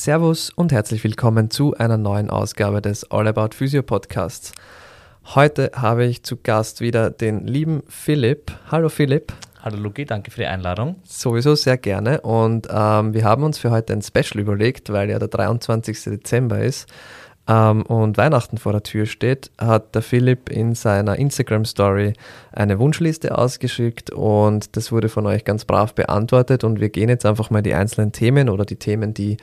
Servus und herzlich willkommen zu einer neuen Ausgabe des All About Physio Podcasts. Heute habe ich zu Gast wieder den lieben Philipp. Hallo Philipp. Hallo Luki, danke für die Einladung. Sowieso sehr gerne. Und ähm, wir haben uns für heute ein Special überlegt, weil ja der 23. Dezember ist ähm, und Weihnachten vor der Tür steht, hat der Philipp in seiner Instagram-Story eine Wunschliste ausgeschickt und das wurde von euch ganz brav beantwortet. Und wir gehen jetzt einfach mal die einzelnen Themen oder die Themen, die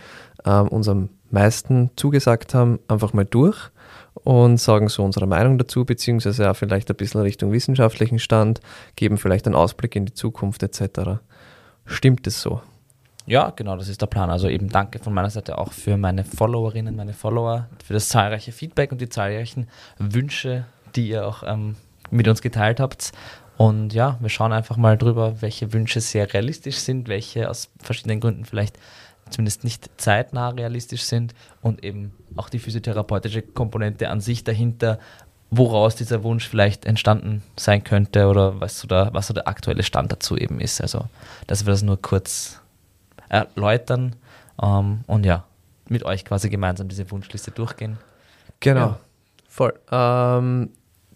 ähm, uns meisten zugesagt haben, einfach mal durch und sagen so unsere Meinung dazu, beziehungsweise auch vielleicht ein bisschen Richtung wissenschaftlichen Stand, geben vielleicht einen Ausblick in die Zukunft etc. Stimmt es so? Ja, genau, das ist der Plan. Also eben danke von meiner Seite auch für meine Followerinnen, meine Follower, für das zahlreiche Feedback und die zahlreichen Wünsche, die ihr auch ähm, mit uns geteilt habt. Und ja, wir schauen einfach mal drüber, welche Wünsche sehr realistisch sind, welche aus verschiedenen Gründen vielleicht zumindest nicht zeitnah realistisch sind und eben auch die physiotherapeutische Komponente an sich dahinter, woraus dieser Wunsch vielleicht entstanden sein könnte oder was so der, was so der aktuelle Stand dazu eben ist. Also, dass wir das nur kurz erläutern ähm, und ja, mit euch quasi gemeinsam diese Wunschliste durchgehen. Genau, ja. voll. Ähm,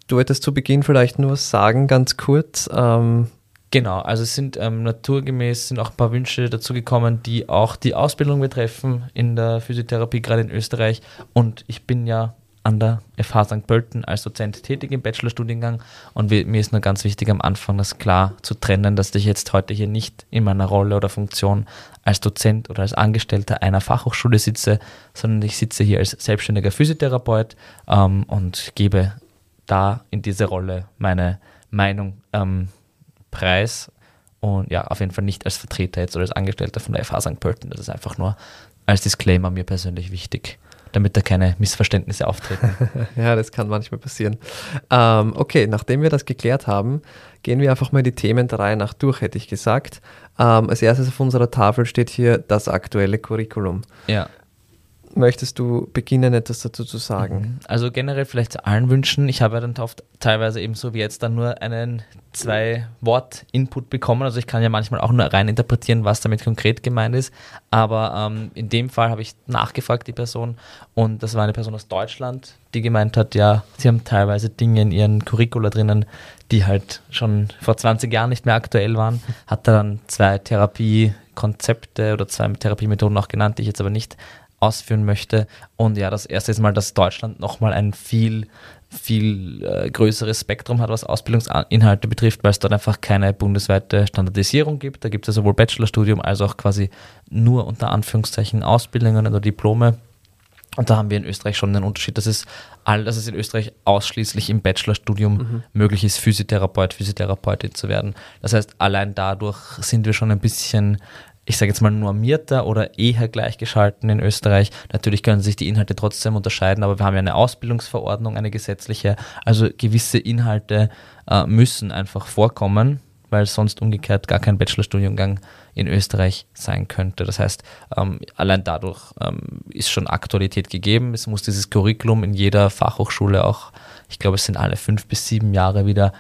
du wolltest zu Beginn vielleicht nur sagen, ganz kurz, ähm, Genau, also es sind ähm, naturgemäß sind auch ein paar Wünsche dazu gekommen, die auch die Ausbildung betreffen in der Physiotherapie, gerade in Österreich. Und ich bin ja an der FH St. Pölten als Dozent tätig im Bachelorstudiengang und mir ist nur ganz wichtig am Anfang das klar zu trennen, dass ich jetzt heute hier nicht in meiner Rolle oder Funktion als Dozent oder als Angestellter einer Fachhochschule sitze, sondern ich sitze hier als selbstständiger Physiotherapeut ähm, und gebe da in diese Rolle meine Meinung ähm, Preis und ja, auf jeden Fall nicht als Vertreter jetzt oder als Angestellter von der FH St. Pölten. Das ist einfach nur als Disclaimer mir persönlich wichtig, damit da keine Missverständnisse auftreten. ja, das kann manchmal passieren. Ähm, okay, nachdem wir das geklärt haben, gehen wir einfach mal die Themen der Reihe nach durch, hätte ich gesagt. Ähm, als erstes auf unserer Tafel steht hier das aktuelle Curriculum. Ja möchtest du beginnen, etwas dazu zu sagen? Mhm. Also generell vielleicht zu allen Wünschen. Ich habe ja dann oft teilweise eben so wie jetzt dann nur einen zwei Wort Input bekommen. Also ich kann ja manchmal auch nur rein interpretieren, was damit konkret gemeint ist. Aber ähm, in dem Fall habe ich nachgefragt, die Person, und das war eine Person aus Deutschland, die gemeint hat, ja, sie haben teilweise Dinge in ihren Curricula drinnen, die halt schon vor 20 Jahren nicht mehr aktuell waren. Hat dann zwei Therapiekonzepte oder zwei Therapiemethoden auch genannt, die ich jetzt aber nicht ausführen möchte. Und ja, das erste ist mal, dass Deutschland nochmal ein viel, viel äh, größeres Spektrum hat, was Ausbildungsinhalte betrifft, weil es dort einfach keine bundesweite Standardisierung gibt. Da gibt es ja sowohl Bachelorstudium als auch quasi nur unter Anführungszeichen Ausbildungen oder Diplome. Und da haben wir in Österreich schon den Unterschied, dass es, all, dass es in Österreich ausschließlich im Bachelorstudium mhm. möglich ist, Physiotherapeut, Physiotherapeutin zu werden. Das heißt, allein dadurch sind wir schon ein bisschen ich sage jetzt mal, normierter oder eher gleichgeschalten in Österreich. Natürlich können sich die Inhalte trotzdem unterscheiden, aber wir haben ja eine Ausbildungsverordnung, eine gesetzliche. Also gewisse Inhalte äh, müssen einfach vorkommen, weil sonst umgekehrt gar kein Bachelorstudiengang in Österreich sein könnte. Das heißt, ähm, allein dadurch ähm, ist schon Aktualität gegeben. Es muss dieses Curriculum in jeder Fachhochschule auch, ich glaube, es sind alle fünf bis sieben Jahre wieder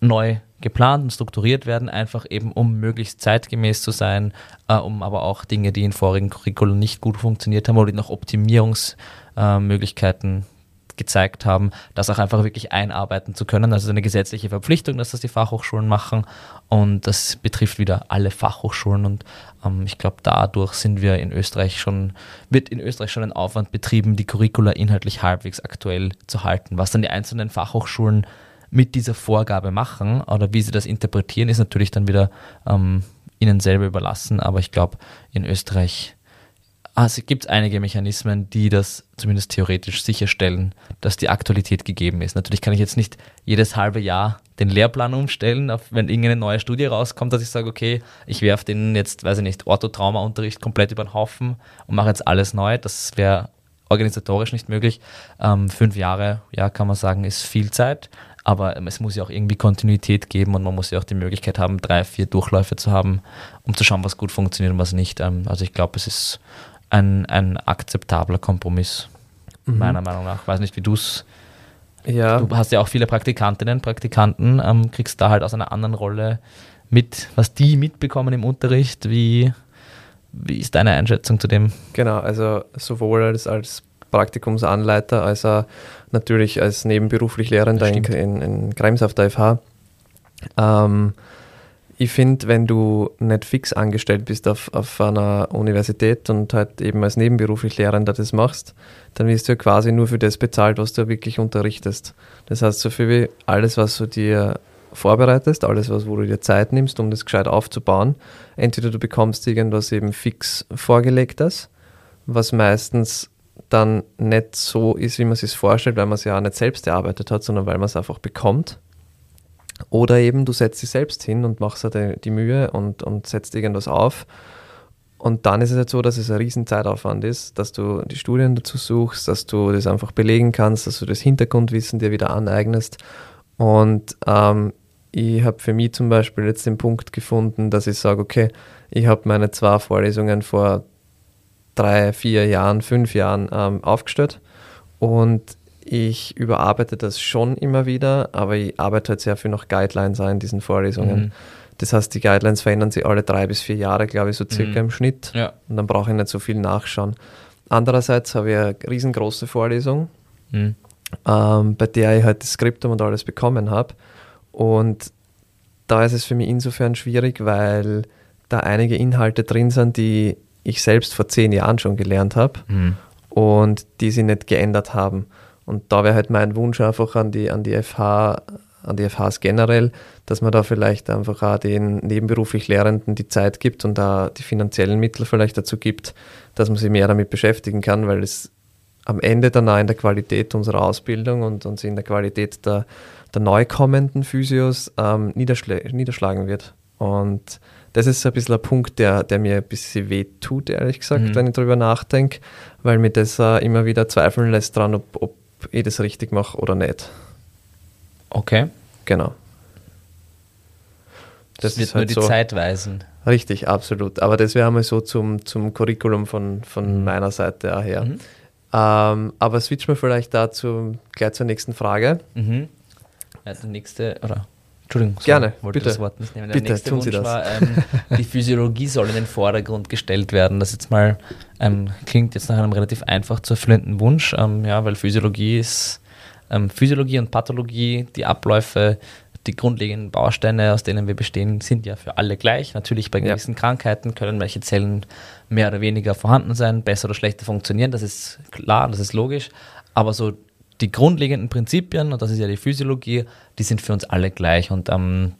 neu geplant und strukturiert werden, einfach eben um möglichst zeitgemäß zu sein, äh, um aber auch Dinge, die in vorigen Curriculum nicht gut funktioniert haben oder die noch Optimierungsmöglichkeiten äh, gezeigt haben, das auch einfach wirklich einarbeiten zu können. Also eine gesetzliche Verpflichtung, dass das die Fachhochschulen machen und das betrifft wieder alle Fachhochschulen und ähm, ich glaube, dadurch sind wir in Österreich schon, wird in Österreich schon ein Aufwand betrieben, die Curricula inhaltlich halbwegs aktuell zu halten. Was dann die einzelnen Fachhochschulen mit dieser Vorgabe machen oder wie sie das interpretieren, ist natürlich dann wieder ähm, ihnen selber überlassen. Aber ich glaube, in Österreich also gibt es einige Mechanismen, die das zumindest theoretisch sicherstellen, dass die Aktualität gegeben ist. Natürlich kann ich jetzt nicht jedes halbe Jahr den Lehrplan umstellen, wenn irgendeine neue Studie rauskommt, dass ich sage, okay, ich werfe den jetzt, weiß ich nicht, Orthotrauma-Unterricht komplett über den Haufen und mache jetzt alles neu. Das wäre organisatorisch nicht möglich. Ähm, fünf Jahre, ja, kann man sagen, ist viel Zeit. Aber ähm, es muss ja auch irgendwie Kontinuität geben und man muss ja auch die Möglichkeit haben, drei, vier Durchläufe zu haben, um zu schauen, was gut funktioniert und was nicht. Ähm, also ich glaube, es ist ein, ein akzeptabler Kompromiss, mhm. meiner Meinung nach. Ich weiß nicht, wie du es. Ja. Du hast ja auch viele Praktikantinnen, Praktikanten, ähm, kriegst da halt aus einer anderen Rolle mit, was die mitbekommen im Unterricht, wie, wie ist deine Einschätzung zu dem? Genau, also sowohl als, als Praktikumsanleiter als auch natürlich als nebenberuflich Lehrender in, in, in Krems auf der FH. Ähm, ich finde, wenn du nicht fix angestellt bist auf, auf einer Universität und halt eben als nebenberuflich Lehrender das machst, dann wirst du ja quasi nur für das bezahlt, was du wirklich unterrichtest. Das heißt, so viel wie alles, was du dir vorbereitest, alles, was, wo du dir Zeit nimmst, um das gescheit aufzubauen, entweder du bekommst irgendwas eben fix vorgelegtes, was meistens dann nicht so ist, wie man es sich vorstellt, weil man es ja auch nicht selbst erarbeitet hat, sondern weil man es einfach bekommt. Oder eben du setzt dich selbst hin und machst dir die Mühe und, und setzt irgendwas auf. Und dann ist es halt so, dass es ein riesen Zeitaufwand ist, dass du die Studien dazu suchst, dass du das einfach belegen kannst, dass du das Hintergrundwissen dir wieder aneignest. Und ähm, ich habe für mich zum Beispiel jetzt den Punkt gefunden, dass ich sage, okay, ich habe meine zwei Vorlesungen vor drei, vier Jahren, fünf Jahren ähm, aufgestellt und ich überarbeite das schon immer wieder, aber ich arbeite halt sehr viel nach Guidelines in diesen Vorlesungen. Mhm. Das heißt, die Guidelines verändern sich alle drei bis vier Jahre, glaube ich, so circa mhm. im Schnitt. Ja. Und dann brauche ich nicht so viel nachschauen. Andererseits habe ich eine riesengroße Vorlesung, mhm. ähm, bei der ich halt das Skriptum und alles bekommen habe. Und da ist es für mich insofern schwierig, weil da einige Inhalte drin sind, die ich selbst vor zehn Jahren schon gelernt habe mhm. und die sie nicht geändert haben. Und da wäre halt mein Wunsch einfach an die, an die FH, an die FHs generell, dass man da vielleicht einfach auch den nebenberuflich Lehrenden die Zeit gibt und da die finanziellen Mittel vielleicht dazu gibt, dass man sich mehr damit beschäftigen kann, weil es am Ende dann auch in der Qualität unserer Ausbildung und, und in der Qualität der, der neu kommenden Physios ähm, niederschl niederschlagen wird. Und das ist ein bisschen ein Punkt, der, der mir ein bisschen weh tut, ehrlich gesagt, mhm. wenn ich darüber nachdenke, weil mir das uh, immer wieder zweifeln lässt dran, ob, ob ich das richtig mache oder nicht. Okay. Genau. Das, das wird halt nur die so, Zeit weisen. Richtig, absolut. Aber das wäre einmal so zum, zum Curriculum von, von mhm. meiner Seite her. Mhm. Ähm, aber switchen wir vielleicht dazu gleich zur nächsten Frage. Mhm. Ja, die nächste, oder Entschuldigung, so, Gerne, wollte bitte. das Wort nicht nehmen. Der bitte, nächste tun Wunsch Sie das. war, ähm, die Physiologie soll in den Vordergrund gestellt werden. Das jetzt mal ähm, klingt jetzt nach einem relativ einfach zu erfüllenden Wunsch, ähm, ja, weil Physiologie ist ähm, Physiologie und Pathologie, die Abläufe, die grundlegenden Bausteine, aus denen wir bestehen, sind ja für alle gleich. Natürlich bei gewissen ja. Krankheiten können welche Zellen mehr oder weniger vorhanden sein, besser oder schlechter funktionieren. Das ist klar, das ist logisch. Aber so die grundlegenden Prinzipien, und das ist ja die Physiologie, die sind für uns alle gleich. Und ähm,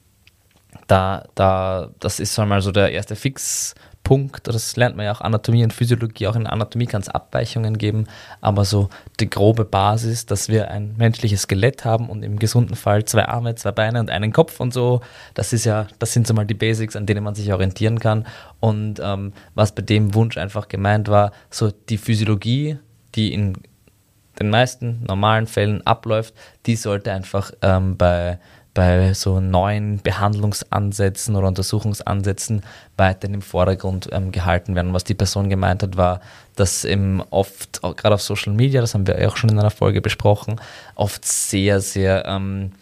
da, da, das ist einmal so der erste Fixpunkt. Das lernt man ja auch Anatomie und Physiologie. Auch in Anatomie kann es Abweichungen geben, aber so die grobe Basis, dass wir ein menschliches Skelett haben und im gesunden Fall zwei Arme, zwei Beine und einen Kopf und so. Das ist ja, das sind so mal die Basics, an denen man sich orientieren kann. Und ähm, was bei dem Wunsch einfach gemeint war, so die Physiologie, die in den meisten normalen Fällen abläuft, die sollte einfach ähm, bei, bei so neuen Behandlungsansätzen oder Untersuchungsansätzen weiterhin im Vordergrund ähm, gehalten werden. Was die Person gemeint hat, war, dass eben oft, gerade auf Social Media, das haben wir auch schon in einer Folge besprochen, oft sehr, sehr ähm,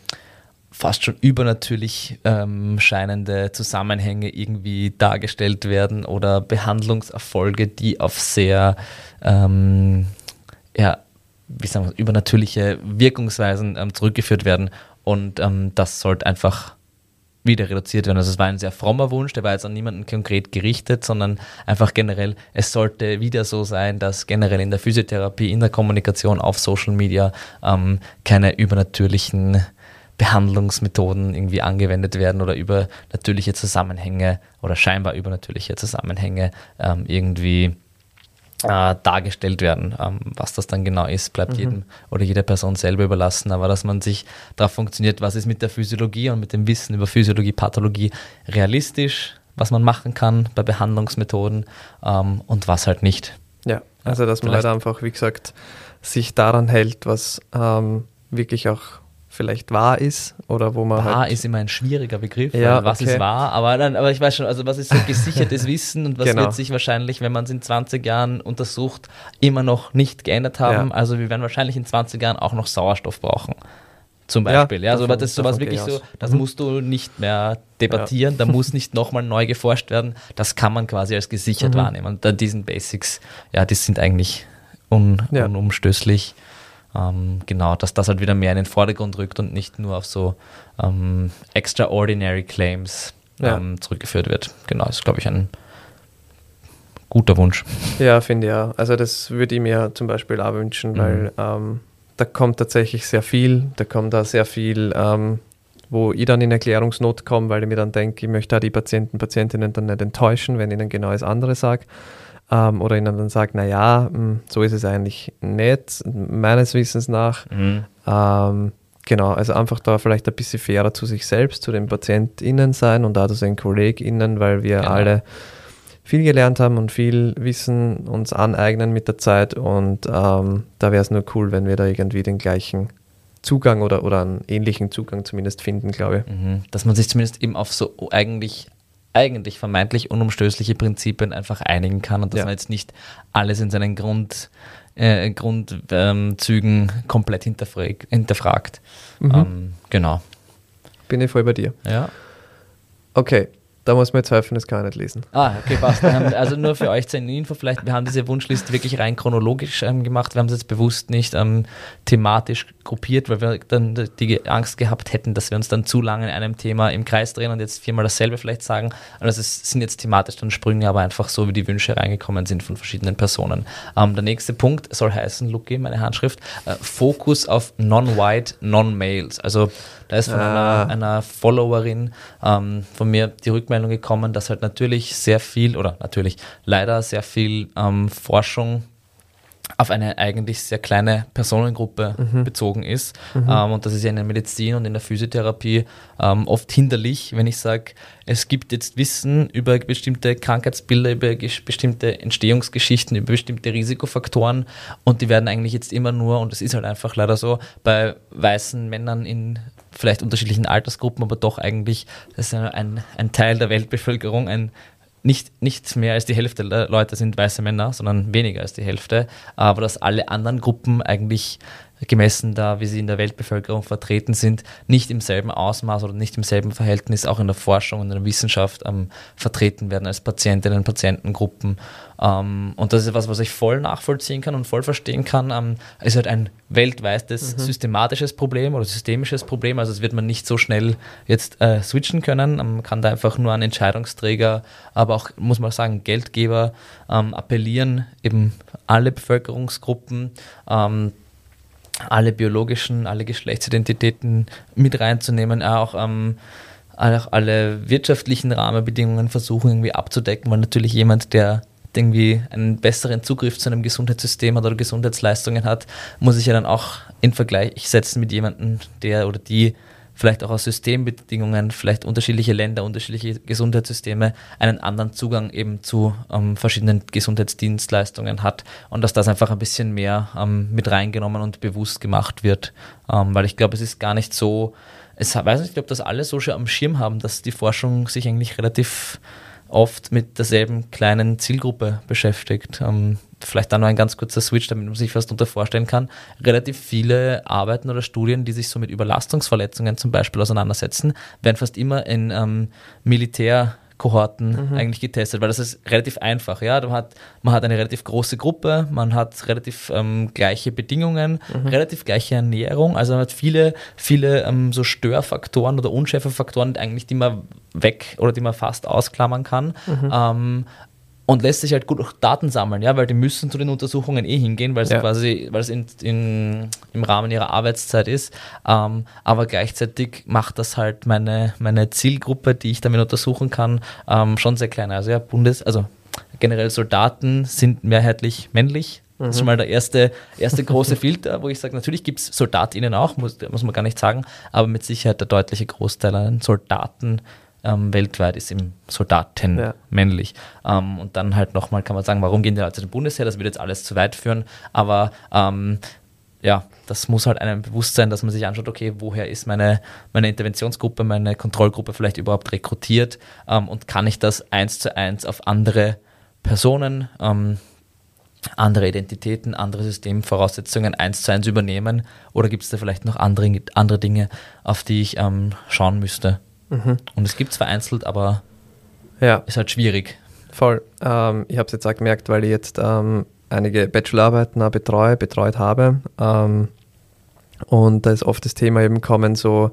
fast schon übernatürlich ähm, scheinende Zusammenhänge irgendwie dargestellt werden oder Behandlungserfolge, die auf sehr ähm, ja, wie sagen wir, übernatürliche Wirkungsweisen ähm, zurückgeführt werden. Und ähm, das sollte einfach wieder reduziert werden. Also es war ein sehr frommer Wunsch, der war jetzt an niemanden konkret gerichtet, sondern einfach generell, es sollte wieder so sein, dass generell in der Physiotherapie, in der Kommunikation auf Social Media ähm, keine übernatürlichen Behandlungsmethoden irgendwie angewendet werden oder übernatürliche Zusammenhänge oder scheinbar übernatürliche Zusammenhänge ähm, irgendwie äh, dargestellt werden. Ähm, was das dann genau ist, bleibt mhm. jedem oder jeder Person selber überlassen. Aber dass man sich darauf funktioniert, was ist mit der Physiologie und mit dem Wissen über Physiologie, Pathologie realistisch, was man machen kann bei Behandlungsmethoden ähm, und was halt nicht. Ja, also dass man halt einfach, wie gesagt, sich daran hält, was ähm, wirklich auch vielleicht wahr ist oder wo man wahr halt ist immer ein schwieriger Begriff, ja, was okay. ist wahr, aber dann, aber ich weiß schon, also was ist so gesichertes Wissen und was genau. wird sich wahrscheinlich, wenn man es in 20 Jahren untersucht, immer noch nicht geändert haben. Ja. Also wir werden wahrscheinlich in 20 Jahren auch noch Sauerstoff brauchen Zum Beispiel. Ja, ja davon, das ist sowas wirklich so, das mhm. musst du nicht mehr debattieren, da muss nicht nochmal neu geforscht werden. Das kann man quasi als gesichert mhm. wahrnehmen. Und dann diesen Basics, ja, die sind eigentlich un, unumstößlich. Ähm, genau, dass das halt wieder mehr in den Vordergrund rückt und nicht nur auf so ähm, extraordinary Claims ähm, zurückgeführt wird. Genau, das ist, glaube ich, ein guter Wunsch. Ja, finde ich ja. Also das würde ich mir zum Beispiel auch wünschen, mhm. weil ähm, da kommt tatsächlich sehr viel, da kommt da sehr viel, ähm, wo ich dann in Erklärungsnot komme, weil ich mir dann denke, ich möchte da die Patienten, Patientinnen dann nicht enttäuschen, wenn ich ihnen genau das andere sage. Ähm, oder ihnen dann sage, naja, hm, so ist es eigentlich nicht, meines Wissens nach. Mhm. Ähm, genau, also einfach da vielleicht ein bisschen fairer zu sich selbst, zu den PatientInnen sein und auch zu den KollegInnen, weil wir genau. alle viel gelernt haben und viel Wissen uns aneignen mit der Zeit. Und ähm, da wäre es nur cool, wenn wir da irgendwie den gleichen Zugang oder, oder einen ähnlichen Zugang zumindest finden, glaube ich. Mhm. Dass man sich zumindest eben auf so eigentlich eigentlich vermeintlich unumstößliche Prinzipien einfach einigen kann und dass ja. man jetzt nicht alles in seinen Grund, äh, Grundzügen ähm, komplett hinterfragt. hinterfragt. Mhm. Ähm, genau. Bin ich voll bei dir. Ja. Okay, da muss man jetzt helfen, das kann ich nicht lesen. Ah, okay, passt. also nur für euch zur Info vielleicht, wir haben diese Wunschliste wirklich rein chronologisch ähm, gemacht. Wir haben es jetzt bewusst nicht ähm, thematisch gruppiert, weil wir dann die Angst gehabt hätten, dass wir uns dann zu lange in einem Thema im Kreis drehen und jetzt viermal dasselbe vielleicht sagen. Also es sind jetzt thematisch dann Sprünge, aber einfach so, wie die Wünsche reingekommen sind von verschiedenen Personen. Ähm, der nächste Punkt soll heißen, Luki, meine Handschrift, äh, Fokus auf Non-White, Non-Males. Also da ist von ah. einer, einer, Followerin ähm, von mir die Rückmeldung gekommen, dass halt natürlich sehr viel oder natürlich leider sehr viel ähm, Forschung auf eine eigentlich sehr kleine Personengruppe mhm. bezogen ist. Mhm. Ähm, und das ist ja in der Medizin und in der Physiotherapie ähm, oft hinderlich, wenn ich sage, es gibt jetzt Wissen über bestimmte Krankheitsbilder, über bestimmte Entstehungsgeschichten, über bestimmte Risikofaktoren und die werden eigentlich jetzt immer nur, und das ist halt einfach leider so, bei weißen Männern in vielleicht unterschiedlichen Altersgruppen, aber doch eigentlich, ist ein, ein Teil der Weltbevölkerung, ein nicht, nicht mehr als die Hälfte der Leute sind weiße Männer, sondern weniger als die Hälfte, aber dass alle anderen Gruppen eigentlich gemessen da, wie sie in der Weltbevölkerung vertreten sind, nicht im selben Ausmaß oder nicht im selben Verhältnis auch in der Forschung und in der Wissenschaft ähm, vertreten werden als Patientinnen und Patientengruppen. Ähm, und das ist etwas, was ich voll nachvollziehen kann und voll verstehen kann. Ähm, ist halt ein weltweites mhm. systematisches Problem oder systemisches Problem. Also es wird man nicht so schnell jetzt äh, switchen können. Man kann da einfach nur an Entscheidungsträger, aber auch, muss man sagen, Geldgeber ähm, appellieren, eben alle Bevölkerungsgruppen ähm, alle biologischen, alle Geschlechtsidentitäten mit reinzunehmen, auch ähm, alle wirtschaftlichen Rahmenbedingungen versuchen irgendwie abzudecken, weil natürlich jemand, der irgendwie einen besseren Zugriff zu einem Gesundheitssystem hat oder Gesundheitsleistungen hat, muss sich ja dann auch in Vergleich setzen mit jemandem, der oder die vielleicht auch aus Systembedingungen, vielleicht unterschiedliche Länder, unterschiedliche Gesundheitssysteme einen anderen Zugang eben zu ähm, verschiedenen Gesundheitsdienstleistungen hat und dass das einfach ein bisschen mehr ähm, mit reingenommen und bewusst gemacht wird, ähm, weil ich glaube, es ist gar nicht so, es weiß nicht, ob das alle so schon am Schirm haben, dass die Forschung sich eigentlich relativ oft mit derselben kleinen Zielgruppe beschäftigt. Ähm, vielleicht da noch ein ganz kurzer Switch, damit man sich was darunter vorstellen kann. Relativ viele Arbeiten oder Studien, die sich so mit Überlastungsverletzungen zum Beispiel auseinandersetzen, werden fast immer in ähm, Militär Kohorten mhm. eigentlich getestet, weil das ist relativ einfach. Ja? Man, hat, man hat eine relativ große Gruppe, man hat relativ ähm, gleiche Bedingungen, mhm. relativ gleiche Ernährung, also man hat viele, viele ähm, so Störfaktoren oder Unschärfefaktoren eigentlich, die man weg oder die man fast ausklammern kann. Mhm. Ähm, und lässt sich halt gut auch Daten sammeln, ja, weil die müssen zu den Untersuchungen eh hingehen, weil es ja. quasi, weil es in, in, im Rahmen ihrer Arbeitszeit ist. Ähm, aber gleichzeitig macht das halt meine, meine Zielgruppe, die ich damit untersuchen kann, ähm, schon sehr klein. Also ja, Bundes, also generell Soldaten sind mehrheitlich männlich. Das ist schon mal der erste, erste große Filter, wo ich sage, natürlich gibt es SoldatInnen auch, muss, muss man gar nicht sagen, aber mit Sicherheit der deutliche Großteil an Soldaten ähm, weltweit ist im Soldaten ja. männlich. Ähm, und dann halt nochmal kann man sagen, warum gehen die Leute zum Bundesheer? Das würde jetzt alles zu weit führen, aber ähm, ja, das muss halt einem bewusst sein, dass man sich anschaut, okay, woher ist meine, meine Interventionsgruppe, meine Kontrollgruppe vielleicht überhaupt rekrutiert ähm, und kann ich das eins zu eins auf andere Personen ähm, andere Identitäten, andere Systemvoraussetzungen eins zu eins übernehmen? Oder gibt es da vielleicht noch andere, andere Dinge, auf die ich ähm, schauen müsste? Mhm. Und es gibt es vereinzelt, aber ja. ist halt schwierig. Voll. Ähm, ich habe es jetzt auch gemerkt, weil ich jetzt ähm, einige Bachelorarbeiten betreue, betreut habe. Ähm, und da ist oft das Thema eben kommen, so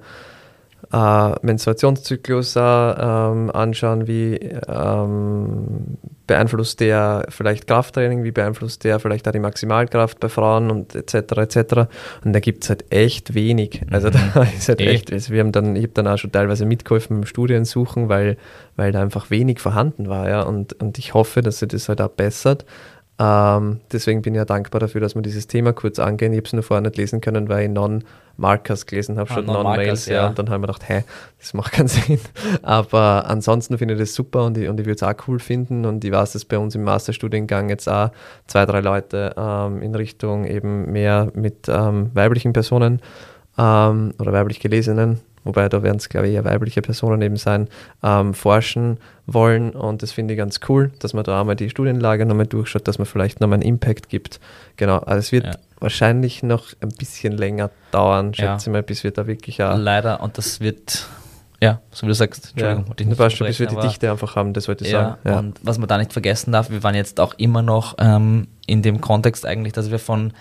äh, Menstruationszyklus äh, ähm, anschauen, wie ähm, beeinflusst der vielleicht Krafttraining, wie beeinflusst der vielleicht auch die Maximalkraft bei Frauen und etc. etc. Und da gibt es halt echt wenig. Also da mhm. ist halt echt, also wir haben dann, ich habe dann auch schon teilweise mitgeholfen beim Studiensuchen, weil, weil da einfach wenig vorhanden war, ja. Und, und ich hoffe, dass sich das halt auch bessert. Ähm, deswegen bin ich ja dankbar dafür, dass wir dieses Thema kurz angehen. Ich habe es nur vorher nicht lesen können, weil ich Non-Markers gelesen habe, ah, schon Non-Mails. Ja. Und dann habe ich mir gedacht, hey, das macht keinen Sinn. Aber ansonsten finde ich das super und ich, und ich würde es auch cool finden. Und ich weiß, dass bei uns im Masterstudiengang jetzt auch zwei, drei Leute ähm, in Richtung eben mehr mit ähm, weiblichen Personen ähm, oder weiblich Gelesenen wobei da werden es, glaube ich, eher weibliche Personen eben sein, ähm, forschen wollen. Und das finde ich ganz cool, dass man da einmal die Studienlage nochmal durchschaut, dass man vielleicht nochmal einen Impact gibt. Genau, also es wird ja. wahrscheinlich noch ein bisschen länger dauern, schätze ich ja. mal, bis wir da wirklich auch. Leider, und das wird. Ja, so wie du sagst, Entschuldigung. Ja, du weißt schon, bis wir die Dichte einfach haben, das wollte ich ja, sagen. Ja, und was man da nicht vergessen darf, wir waren jetzt auch immer noch ähm, in dem Kontext eigentlich, dass wir von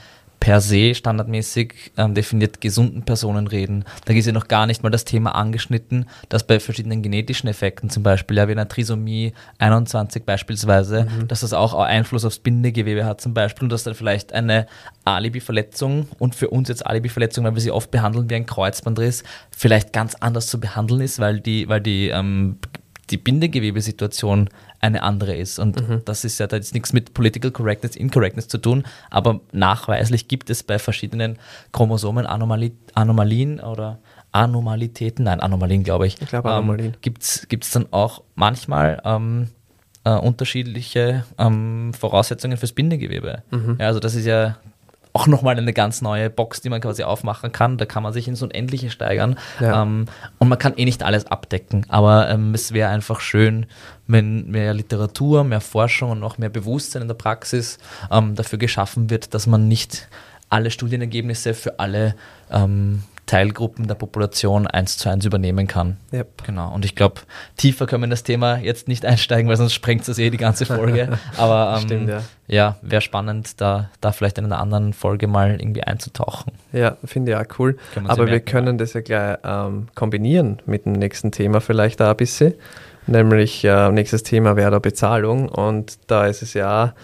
per se standardmäßig ähm, definiert gesunden Personen reden. Da ist ja noch gar nicht mal das Thema angeschnitten, dass bei verschiedenen genetischen Effekten, zum Beispiel ja wie einer Trisomie 21 beispielsweise, mhm. dass das auch Einfluss aufs Bindegewebe hat zum Beispiel und dass dann vielleicht eine Alibi-Verletzung und für uns jetzt Alibi-Verletzung, weil wir sie oft behandeln wie ein Kreuzbandriss, vielleicht ganz anders zu behandeln ist, weil die, weil die ähm, die Bindegewebesituation eine andere ist. Und mhm. das ist ja, da ist nichts mit Political Correctness, Incorrectness zu tun, aber nachweislich gibt es bei verschiedenen Chromosomen Anomali Anomalien oder Anomalitäten, nein, Anomalien glaube ich. Ich glaube Anomalien. Ähm, gibt es dann auch manchmal ähm, äh, unterschiedliche ähm, Voraussetzungen fürs Bindegewebe. Mhm. Ja, also das ist ja auch nochmal eine ganz neue Box, die man quasi aufmachen kann. Da kann man sich ins Unendliche steigern. Ja. Ähm, und man kann eh nicht alles abdecken. Aber ähm, es wäre einfach schön, wenn mehr Literatur, mehr Forschung und noch mehr Bewusstsein in der Praxis ähm, dafür geschaffen wird, dass man nicht alle Studienergebnisse für alle ähm, Teilgruppen der Population eins zu eins übernehmen kann. Yep. Genau. Und ich glaube, tiefer können wir in das Thema jetzt nicht einsteigen, weil sonst sprengt es eh die ganze Folge. Aber ähm, Stimmt, ja, ja wäre spannend, da, da vielleicht in einer anderen Folge mal irgendwie einzutauchen. Ja, finde ich auch cool. Aber wir können das ja gleich ähm, kombinieren mit dem nächsten Thema vielleicht auch ein bisschen. Nämlich äh, nächstes Thema wäre da Bezahlung. Und da ist es ja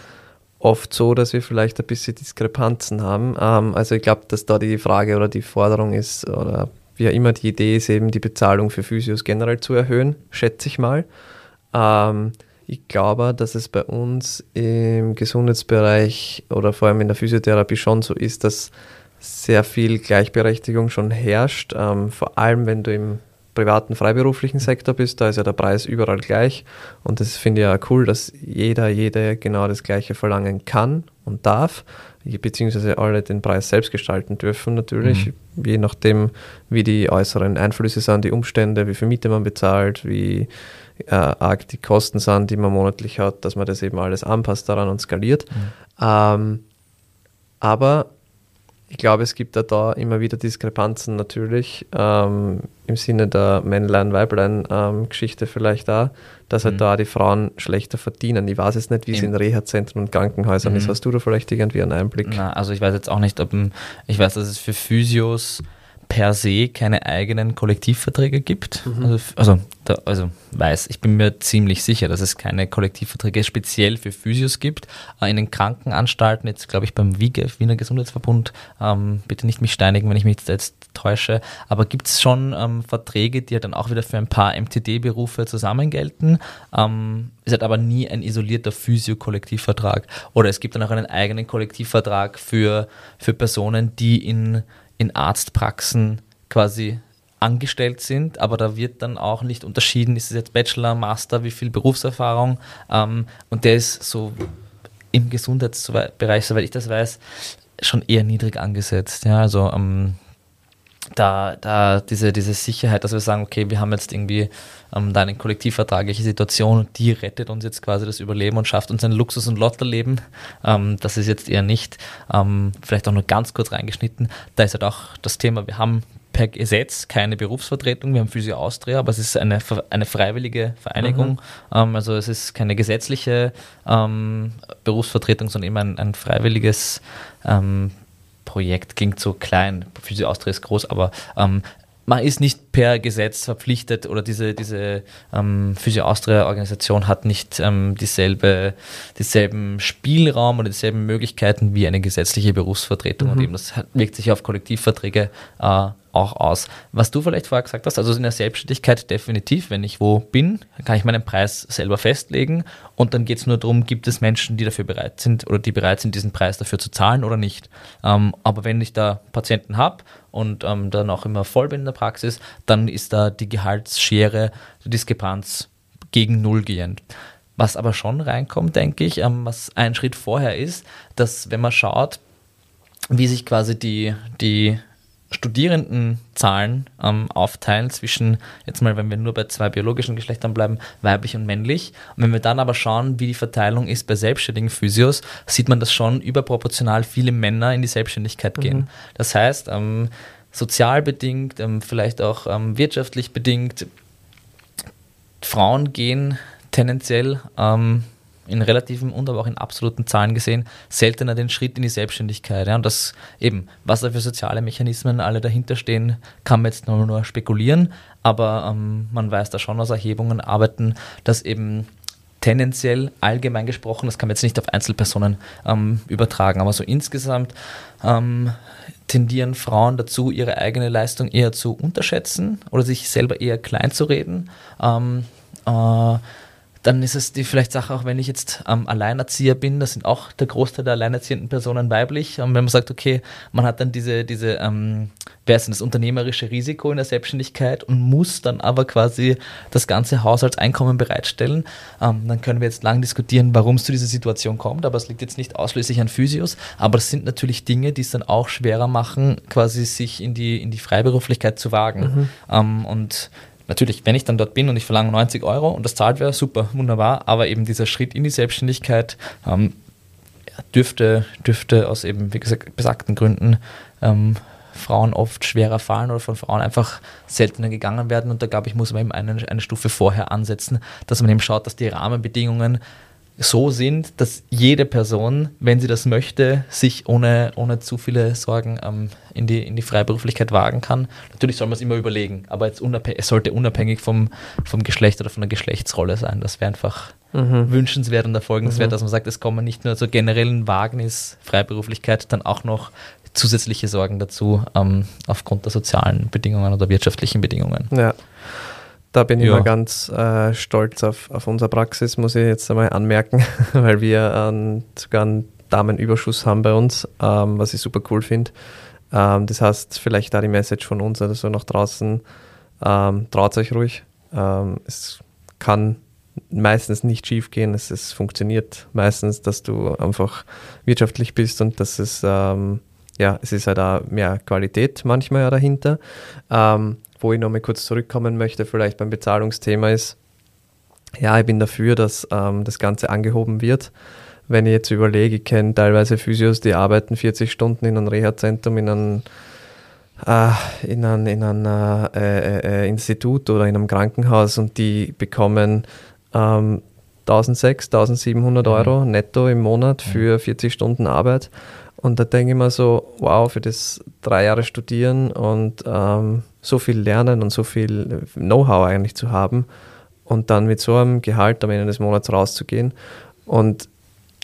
oft so, dass wir vielleicht ein bisschen Diskrepanzen haben. Ähm, also ich glaube, dass da die Frage oder die Forderung ist, oder wie immer die Idee ist, eben die Bezahlung für Physios generell zu erhöhen, schätze ich mal. Ähm, ich glaube, dass es bei uns im Gesundheitsbereich oder vor allem in der Physiotherapie schon so ist, dass sehr viel Gleichberechtigung schon herrscht. Ähm, vor allem, wenn du im privaten freiberuflichen Sektor bist, da ist ja der Preis überall gleich. Und das finde ich ja cool, dass jeder, jede genau das Gleiche verlangen kann und darf, beziehungsweise alle den Preis selbst gestalten dürfen natürlich, mhm. je nachdem, wie die äußeren Einflüsse sind, die Umstände, wie viel Miete man bezahlt, wie äh, arg die Kosten sind, die man monatlich hat, dass man das eben alles anpasst daran und skaliert. Mhm. Ähm, aber ich glaube, es gibt da, da immer wieder Diskrepanzen natürlich, ähm, im Sinne der Männlein-Weiblein-Geschichte ähm, vielleicht auch, dass halt mhm. da die Frauen schlechter verdienen. Ich weiß jetzt nicht, wie es in Reha-Zentren und Krankenhäusern mhm. ist. Hast du da vielleicht irgendwie einen Einblick? Na, also ich weiß jetzt auch nicht, ob, ich weiß, dass es für Physios per se keine eigenen Kollektivverträge gibt. Mhm. Also, also, da, also, weiß, ich bin mir ziemlich sicher, dass es keine Kollektivverträge speziell für Physios gibt. Äh, in den Krankenanstalten, jetzt glaube ich beim WIGEF, Wiener Gesundheitsverbund, ähm, bitte nicht mich steinigen, wenn ich mich jetzt täusche, aber gibt es schon ähm, Verträge, die dann auch wieder für ein paar MTD-Berufe zusammengelten, ähm, ist halt aber nie ein isolierter Physio-Kollektivvertrag. Oder es gibt dann auch einen eigenen Kollektivvertrag für, für Personen, die in in Arztpraxen quasi angestellt sind, aber da wird dann auch nicht unterschieden, ist es jetzt Bachelor, Master, wie viel Berufserfahrung ähm, und der ist so im Gesundheitsbereich, soweit ich das weiß, schon eher niedrig angesetzt. Ja, also ähm, da, da diese, diese Sicherheit, dass wir sagen, okay, wir haben jetzt irgendwie ähm, da eine kollektivvertragliche Situation die rettet uns jetzt quasi das Überleben und schafft uns ein Luxus- und Lotterleben. Ähm, das ist jetzt eher nicht. Ähm, vielleicht auch nur ganz kurz reingeschnitten. Da ist halt auch das Thema, wir haben per Gesetz keine Berufsvertretung, wir haben Physio Austria, aber es ist eine, eine freiwillige Vereinigung. Mhm. Ähm, also es ist keine gesetzliche ähm, Berufsvertretung, sondern eben ein, ein freiwilliges ähm, Projekt klingt so klein, Physio Austria ist groß, aber ähm, man ist nicht per Gesetz verpflichtet oder diese, diese ähm, Physio Austria Organisation hat nicht ähm, dieselbe, dieselben Spielraum oder dieselben Möglichkeiten wie eine gesetzliche Berufsvertretung mhm. und eben das wirkt sich auf Kollektivverträge äh, auch aus. Was du vielleicht vorher gesagt hast, also in der Selbstständigkeit definitiv, wenn ich wo bin, kann ich meinen Preis selber festlegen und dann geht es nur darum, gibt es Menschen, die dafür bereit sind oder die bereit sind, diesen Preis dafür zu zahlen oder nicht. Ähm, aber wenn ich da Patienten habe und ähm, dann auch immer voll bin in der Praxis, dann ist da die Gehaltsschere, die Diskrepanz gegen Null gehend. Was aber schon reinkommt, denke ich, ähm, was ein Schritt vorher ist, dass wenn man schaut, wie sich quasi die, die Studierendenzahlen ähm, aufteilen zwischen, jetzt mal, wenn wir nur bei zwei biologischen Geschlechtern bleiben, weiblich und männlich. Und wenn wir dann aber schauen, wie die Verteilung ist bei selbstständigen Physios, sieht man, dass schon überproportional viele Männer in die Selbstständigkeit gehen. Mhm. Das heißt, ähm, sozial bedingt, ähm, vielleicht auch ähm, wirtschaftlich bedingt, Frauen gehen tendenziell ähm, in relativen und aber auch in absoluten Zahlen gesehen seltener den Schritt in die Selbstständigkeit. Ja. Und das eben, was da für soziale Mechanismen alle dahinter stehen, kann man jetzt nur, nur spekulieren, aber ähm, man weiß da schon aus Erhebungen arbeiten, dass eben tendenziell allgemein gesprochen, das kann man jetzt nicht auf Einzelpersonen ähm, übertragen, aber so insgesamt ähm, tendieren Frauen dazu, ihre eigene Leistung eher zu unterschätzen oder sich selber eher klein zu reden. Ähm, äh, dann ist es die vielleicht Sache, auch wenn ich jetzt ähm, Alleinerzieher bin, das sind auch der Großteil der alleinerziehenden Personen weiblich. Und wenn man sagt, okay, man hat dann diese, diese ähm, wer ist denn das unternehmerische Risiko in der Selbstständigkeit und muss dann aber quasi das ganze Haushaltseinkommen bereitstellen, ähm, dann können wir jetzt lang diskutieren, warum es zu dieser Situation kommt, aber es liegt jetzt nicht ausschließlich an Physios, aber es sind natürlich Dinge, die es dann auch schwerer machen, quasi sich in die, in die Freiberuflichkeit zu wagen. Mhm. Ähm, und natürlich, wenn ich dann dort bin und ich verlange 90 Euro und das zahlt wäre, super, wunderbar, aber eben dieser Schritt in die Selbstständigkeit ähm, dürfte, dürfte aus eben, wie gesagt, besagten Gründen ähm, Frauen oft schwerer fallen oder von Frauen einfach seltener gegangen werden. Und da glaube ich, muss man eben eine, eine Stufe vorher ansetzen, dass man eben schaut, dass die Rahmenbedingungen so sind, dass jede Person, wenn sie das möchte, sich ohne, ohne zu viele Sorgen ähm, in, die, in die Freiberuflichkeit wagen kann. Natürlich soll man es immer überlegen, aber jetzt es sollte unabhängig vom, vom Geschlecht oder von der Geschlechtsrolle sein. Das wäre einfach mhm. wünschenswert und erfolgenswert, mhm. dass man sagt, es kommen nicht nur zur generellen Wagnis Freiberuflichkeit, dann auch noch zusätzliche Sorgen dazu ähm, aufgrund der sozialen Bedingungen oder wirtschaftlichen Bedingungen. Ja. Da bin ich ja. mal ganz äh, stolz auf, auf unsere Praxis, muss ich jetzt einmal anmerken, weil wir ähm, sogar einen Damenüberschuss haben bei uns, ähm, was ich super cool finde. Ähm, das heißt, vielleicht da die Message von uns oder so nach draußen, ähm, traut euch ruhig. Ähm, es kann meistens nicht schief gehen, es, es, funktioniert meistens, dass du einfach wirtschaftlich bist und dass es, ähm, ja, es ist halt auch mehr Qualität manchmal ja dahinter. Ähm, wo ich nochmal kurz zurückkommen möchte, vielleicht beim Bezahlungsthema ist, ja, ich bin dafür, dass ähm, das Ganze angehoben wird. Wenn ich jetzt überlege, ich kenne teilweise Physios, die arbeiten 40 Stunden in einem Reha-Zentrum, in einem, äh, in einem, in einem äh, äh, äh, Institut oder in einem Krankenhaus und die bekommen ähm, 1600, 1700 Euro netto im Monat für 40 Stunden Arbeit. Und da denke ich mir so, wow, für das drei Jahre studieren und ähm, so viel lernen und so viel Know-how eigentlich zu haben und dann mit so einem Gehalt am Ende des Monats rauszugehen. Und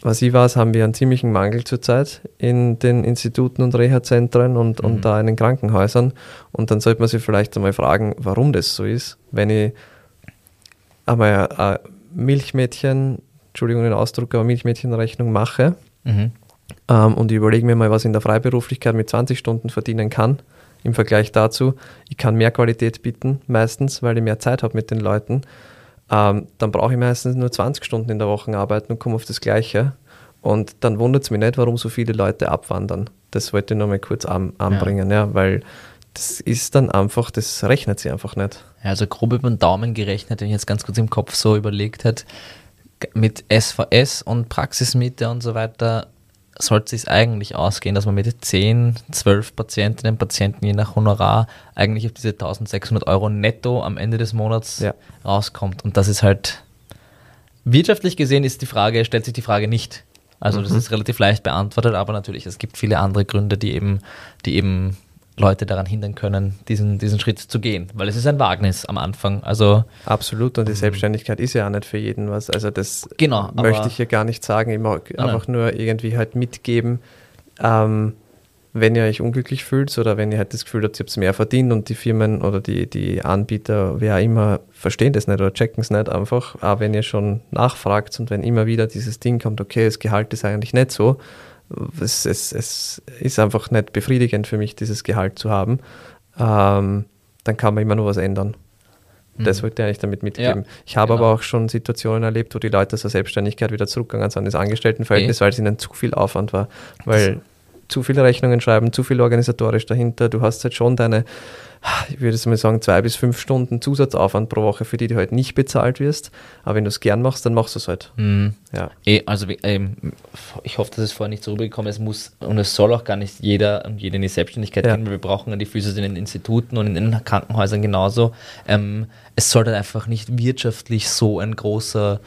was ich weiß, haben wir einen ziemlichen Mangel zurzeit in den Instituten und Reha-Zentren und, mhm. und da in den Krankenhäusern. Und dann sollte man sich vielleicht einmal fragen, warum das so ist. Wenn ich einmal ein Milchmädchen, Entschuldigung den Ausdruck, aber Milchmädchenrechnung mache mhm. ähm, und ich überlege mir mal, was ich in der Freiberuflichkeit mit 20 Stunden verdienen kann, im Vergleich dazu. Ich kann mehr Qualität bieten, meistens, weil ich mehr Zeit habe mit den Leuten. Ähm, dann brauche ich meistens nur 20 Stunden in der Woche arbeiten und komme auf das Gleiche. Und dann wundert es mich nicht, warum so viele Leute abwandern. Das wollte ich noch mal kurz an, anbringen, ja. ja. weil das ist dann einfach, das rechnet sich einfach nicht. Ja, also grob über den Daumen gerechnet, wenn ich jetzt ganz kurz im Kopf so überlegt hätte, mit SVS und Praxismiete und so weiter sollte es eigentlich ausgehen, dass man mit 10, 12 Patientinnen und Patienten je nach Honorar eigentlich auf diese 1600 Euro netto am Ende des Monats ja. rauskommt. Und das ist halt wirtschaftlich gesehen ist die Frage, stellt sich die Frage nicht. Also mhm. das ist relativ leicht beantwortet, aber natürlich, es gibt viele andere Gründe, die eben, die eben Leute daran hindern können, diesen, diesen Schritt zu gehen. Weil es ist ein Wagnis am Anfang. Also Absolut, und die mhm. Selbstständigkeit ist ja auch nicht für jeden was. Also das genau, möchte ich hier gar nicht sagen. Ich mag nein, einfach nur irgendwie halt mitgeben, ähm, wenn ihr euch unglücklich fühlt oder wenn ihr halt das Gefühl habt, ihr habt mehr verdient und die Firmen oder die, die Anbieter, wer auch immer, verstehen das nicht oder checken es nicht einfach, auch wenn ihr schon nachfragt und wenn immer wieder dieses Ding kommt, okay, das Gehalt ist eigentlich nicht so, es, es, es ist einfach nicht befriedigend für mich, dieses Gehalt zu haben, ähm, dann kann man immer nur was ändern. Mhm. Das wollte ich eigentlich damit mitgeben. Ja, ich habe genau. aber auch schon Situationen erlebt, wo die Leute zur Selbstständigkeit wieder zurückgegangen sind, das Angestelltenverhältnis, okay. weil es ihnen zu viel Aufwand war. Weil zu viele Rechnungen schreiben, zu viel organisatorisch dahinter. Du hast halt schon deine ich würde mal sagen, zwei bis fünf Stunden Zusatzaufwand pro Woche, für die du halt nicht bezahlt wirst. Aber wenn du es gern machst, dann machst du es halt. Mhm. Ja. E, also ähm, ich hoffe, dass es vorher nicht so rübergekommen ist. Es muss und es soll auch gar nicht jeder und jede in die Selbstständigkeit ja. gehen, weil wir brauchen die Physios in den Instituten und in den Krankenhäusern genauso. Ähm, es sollte einfach nicht wirtschaftlich so ein großer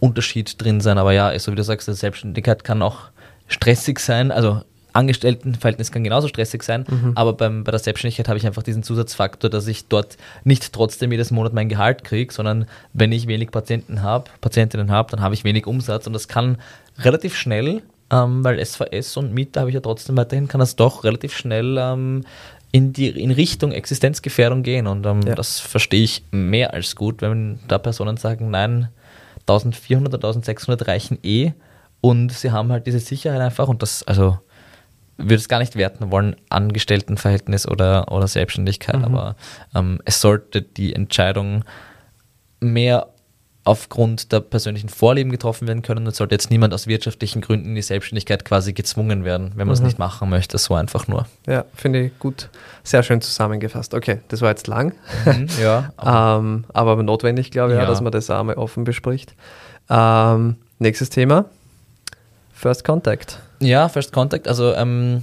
Unterschied drin sein. Aber ja, so wie du sagst, die Selbstständigkeit kann auch stressig sein. Also Angestelltenverhältnis kann genauso stressig sein, mhm. aber beim, bei der Selbstständigkeit habe ich einfach diesen Zusatzfaktor, dass ich dort nicht trotzdem jedes Monat mein Gehalt kriege, sondern wenn ich wenig Patienten habe, Patientinnen habe, dann habe ich wenig Umsatz und das kann relativ schnell, ähm, weil SVS und Miete habe ich ja trotzdem weiterhin, kann das doch relativ schnell ähm, in, die, in Richtung Existenzgefährdung gehen und ähm, ja. das verstehe ich mehr als gut, wenn da Personen sagen, nein, 1400 oder 1600 reichen eh und sie haben halt diese Sicherheit einfach und das, also würde es gar nicht werten wollen, Angestelltenverhältnis oder, oder Selbstständigkeit, mhm. aber ähm, es sollte die Entscheidung mehr aufgrund der persönlichen Vorlieben getroffen werden können. Es sollte jetzt niemand aus wirtschaftlichen Gründen in die Selbstständigkeit quasi gezwungen werden, wenn man es mhm. nicht machen möchte. So einfach nur. Ja, finde ich gut. Sehr schön zusammengefasst. Okay, das war jetzt lang. Mhm, ja. Aber, ähm, aber notwendig, glaube ich, ja. dass man das einmal offen bespricht. Ähm, nächstes Thema. First Contact. Ja, First Contact. Also ähm,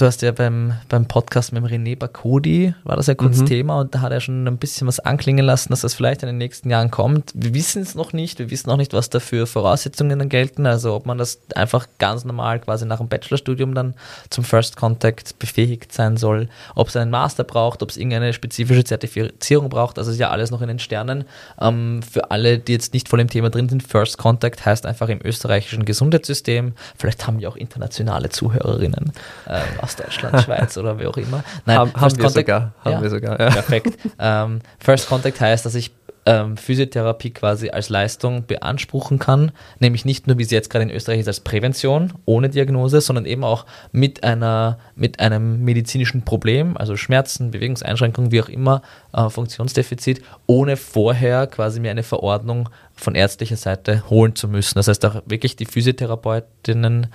du hast ja beim, beim Podcast mit dem René Bakodi, war das ja kurz mhm. Thema und da hat er schon ein bisschen was anklingen lassen, dass das vielleicht in den nächsten Jahren kommt. Wir wissen es noch nicht, wir wissen noch nicht, was da für Voraussetzungen dann gelten, also ob man das einfach ganz normal quasi nach dem Bachelorstudium dann zum First Contact befähigt sein soll, ob es einen Master braucht, ob es irgendeine spezifische Zertifizierung braucht, das ist ja alles noch in den Sternen. Ähm, für alle, die jetzt nicht voll im Thema drin sind, First Contact heißt einfach im österreichischen Gesundheitssystem, vielleicht haben wir auch internationale Zuhörerinnen äh, Deutschland, Schweiz oder wie auch immer. Nein, haben, haben wir sogar. Haben ja, wir sogar ja. Perfekt. Ähm, First Contact heißt, dass ich ähm, Physiotherapie quasi als Leistung beanspruchen kann, nämlich nicht nur, wie es jetzt gerade in Österreich ist, als Prävention ohne Diagnose, sondern eben auch mit, einer, mit einem medizinischen Problem, also Schmerzen, Bewegungseinschränkungen, wie auch immer, äh, Funktionsdefizit, ohne vorher quasi mir eine Verordnung von ärztlicher Seite holen zu müssen. Das heißt auch wirklich die Physiotherapeutinnen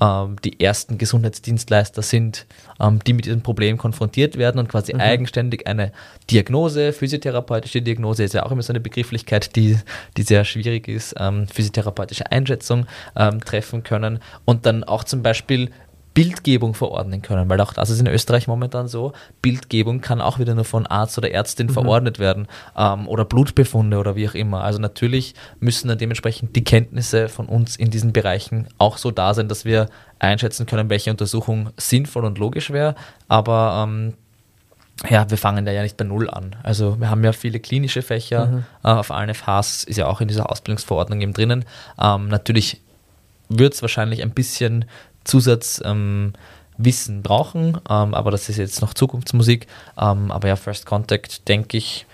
ähm, die ersten Gesundheitsdienstleister sind, ähm, die mit diesem Problem konfrontiert werden und quasi mhm. eigenständig eine Diagnose, physiotherapeutische Diagnose ist ja auch immer so eine Begrifflichkeit, die, die sehr schwierig ist, ähm, physiotherapeutische Einschätzung ähm, treffen können und dann auch zum Beispiel Bildgebung verordnen können, weil auch das ist in Österreich momentan so. Bildgebung kann auch wieder nur von Arzt oder Ärztin mhm. verordnet werden ähm, oder Blutbefunde oder wie auch immer. Also natürlich müssen dann dementsprechend die Kenntnisse von uns in diesen Bereichen auch so da sein, dass wir einschätzen können, welche Untersuchung sinnvoll und logisch wäre. Aber ähm, ja, wir fangen da ja nicht bei Null an. Also wir haben ja viele klinische Fächer mhm. äh, auf allen FHs, ist ja auch in dieser Ausbildungsverordnung eben drinnen. Ähm, natürlich wird es wahrscheinlich ein bisschen Zusatzwissen ähm, brauchen, ähm, aber das ist jetzt noch Zukunftsmusik. Ähm, aber ja, First Contact, denke ich,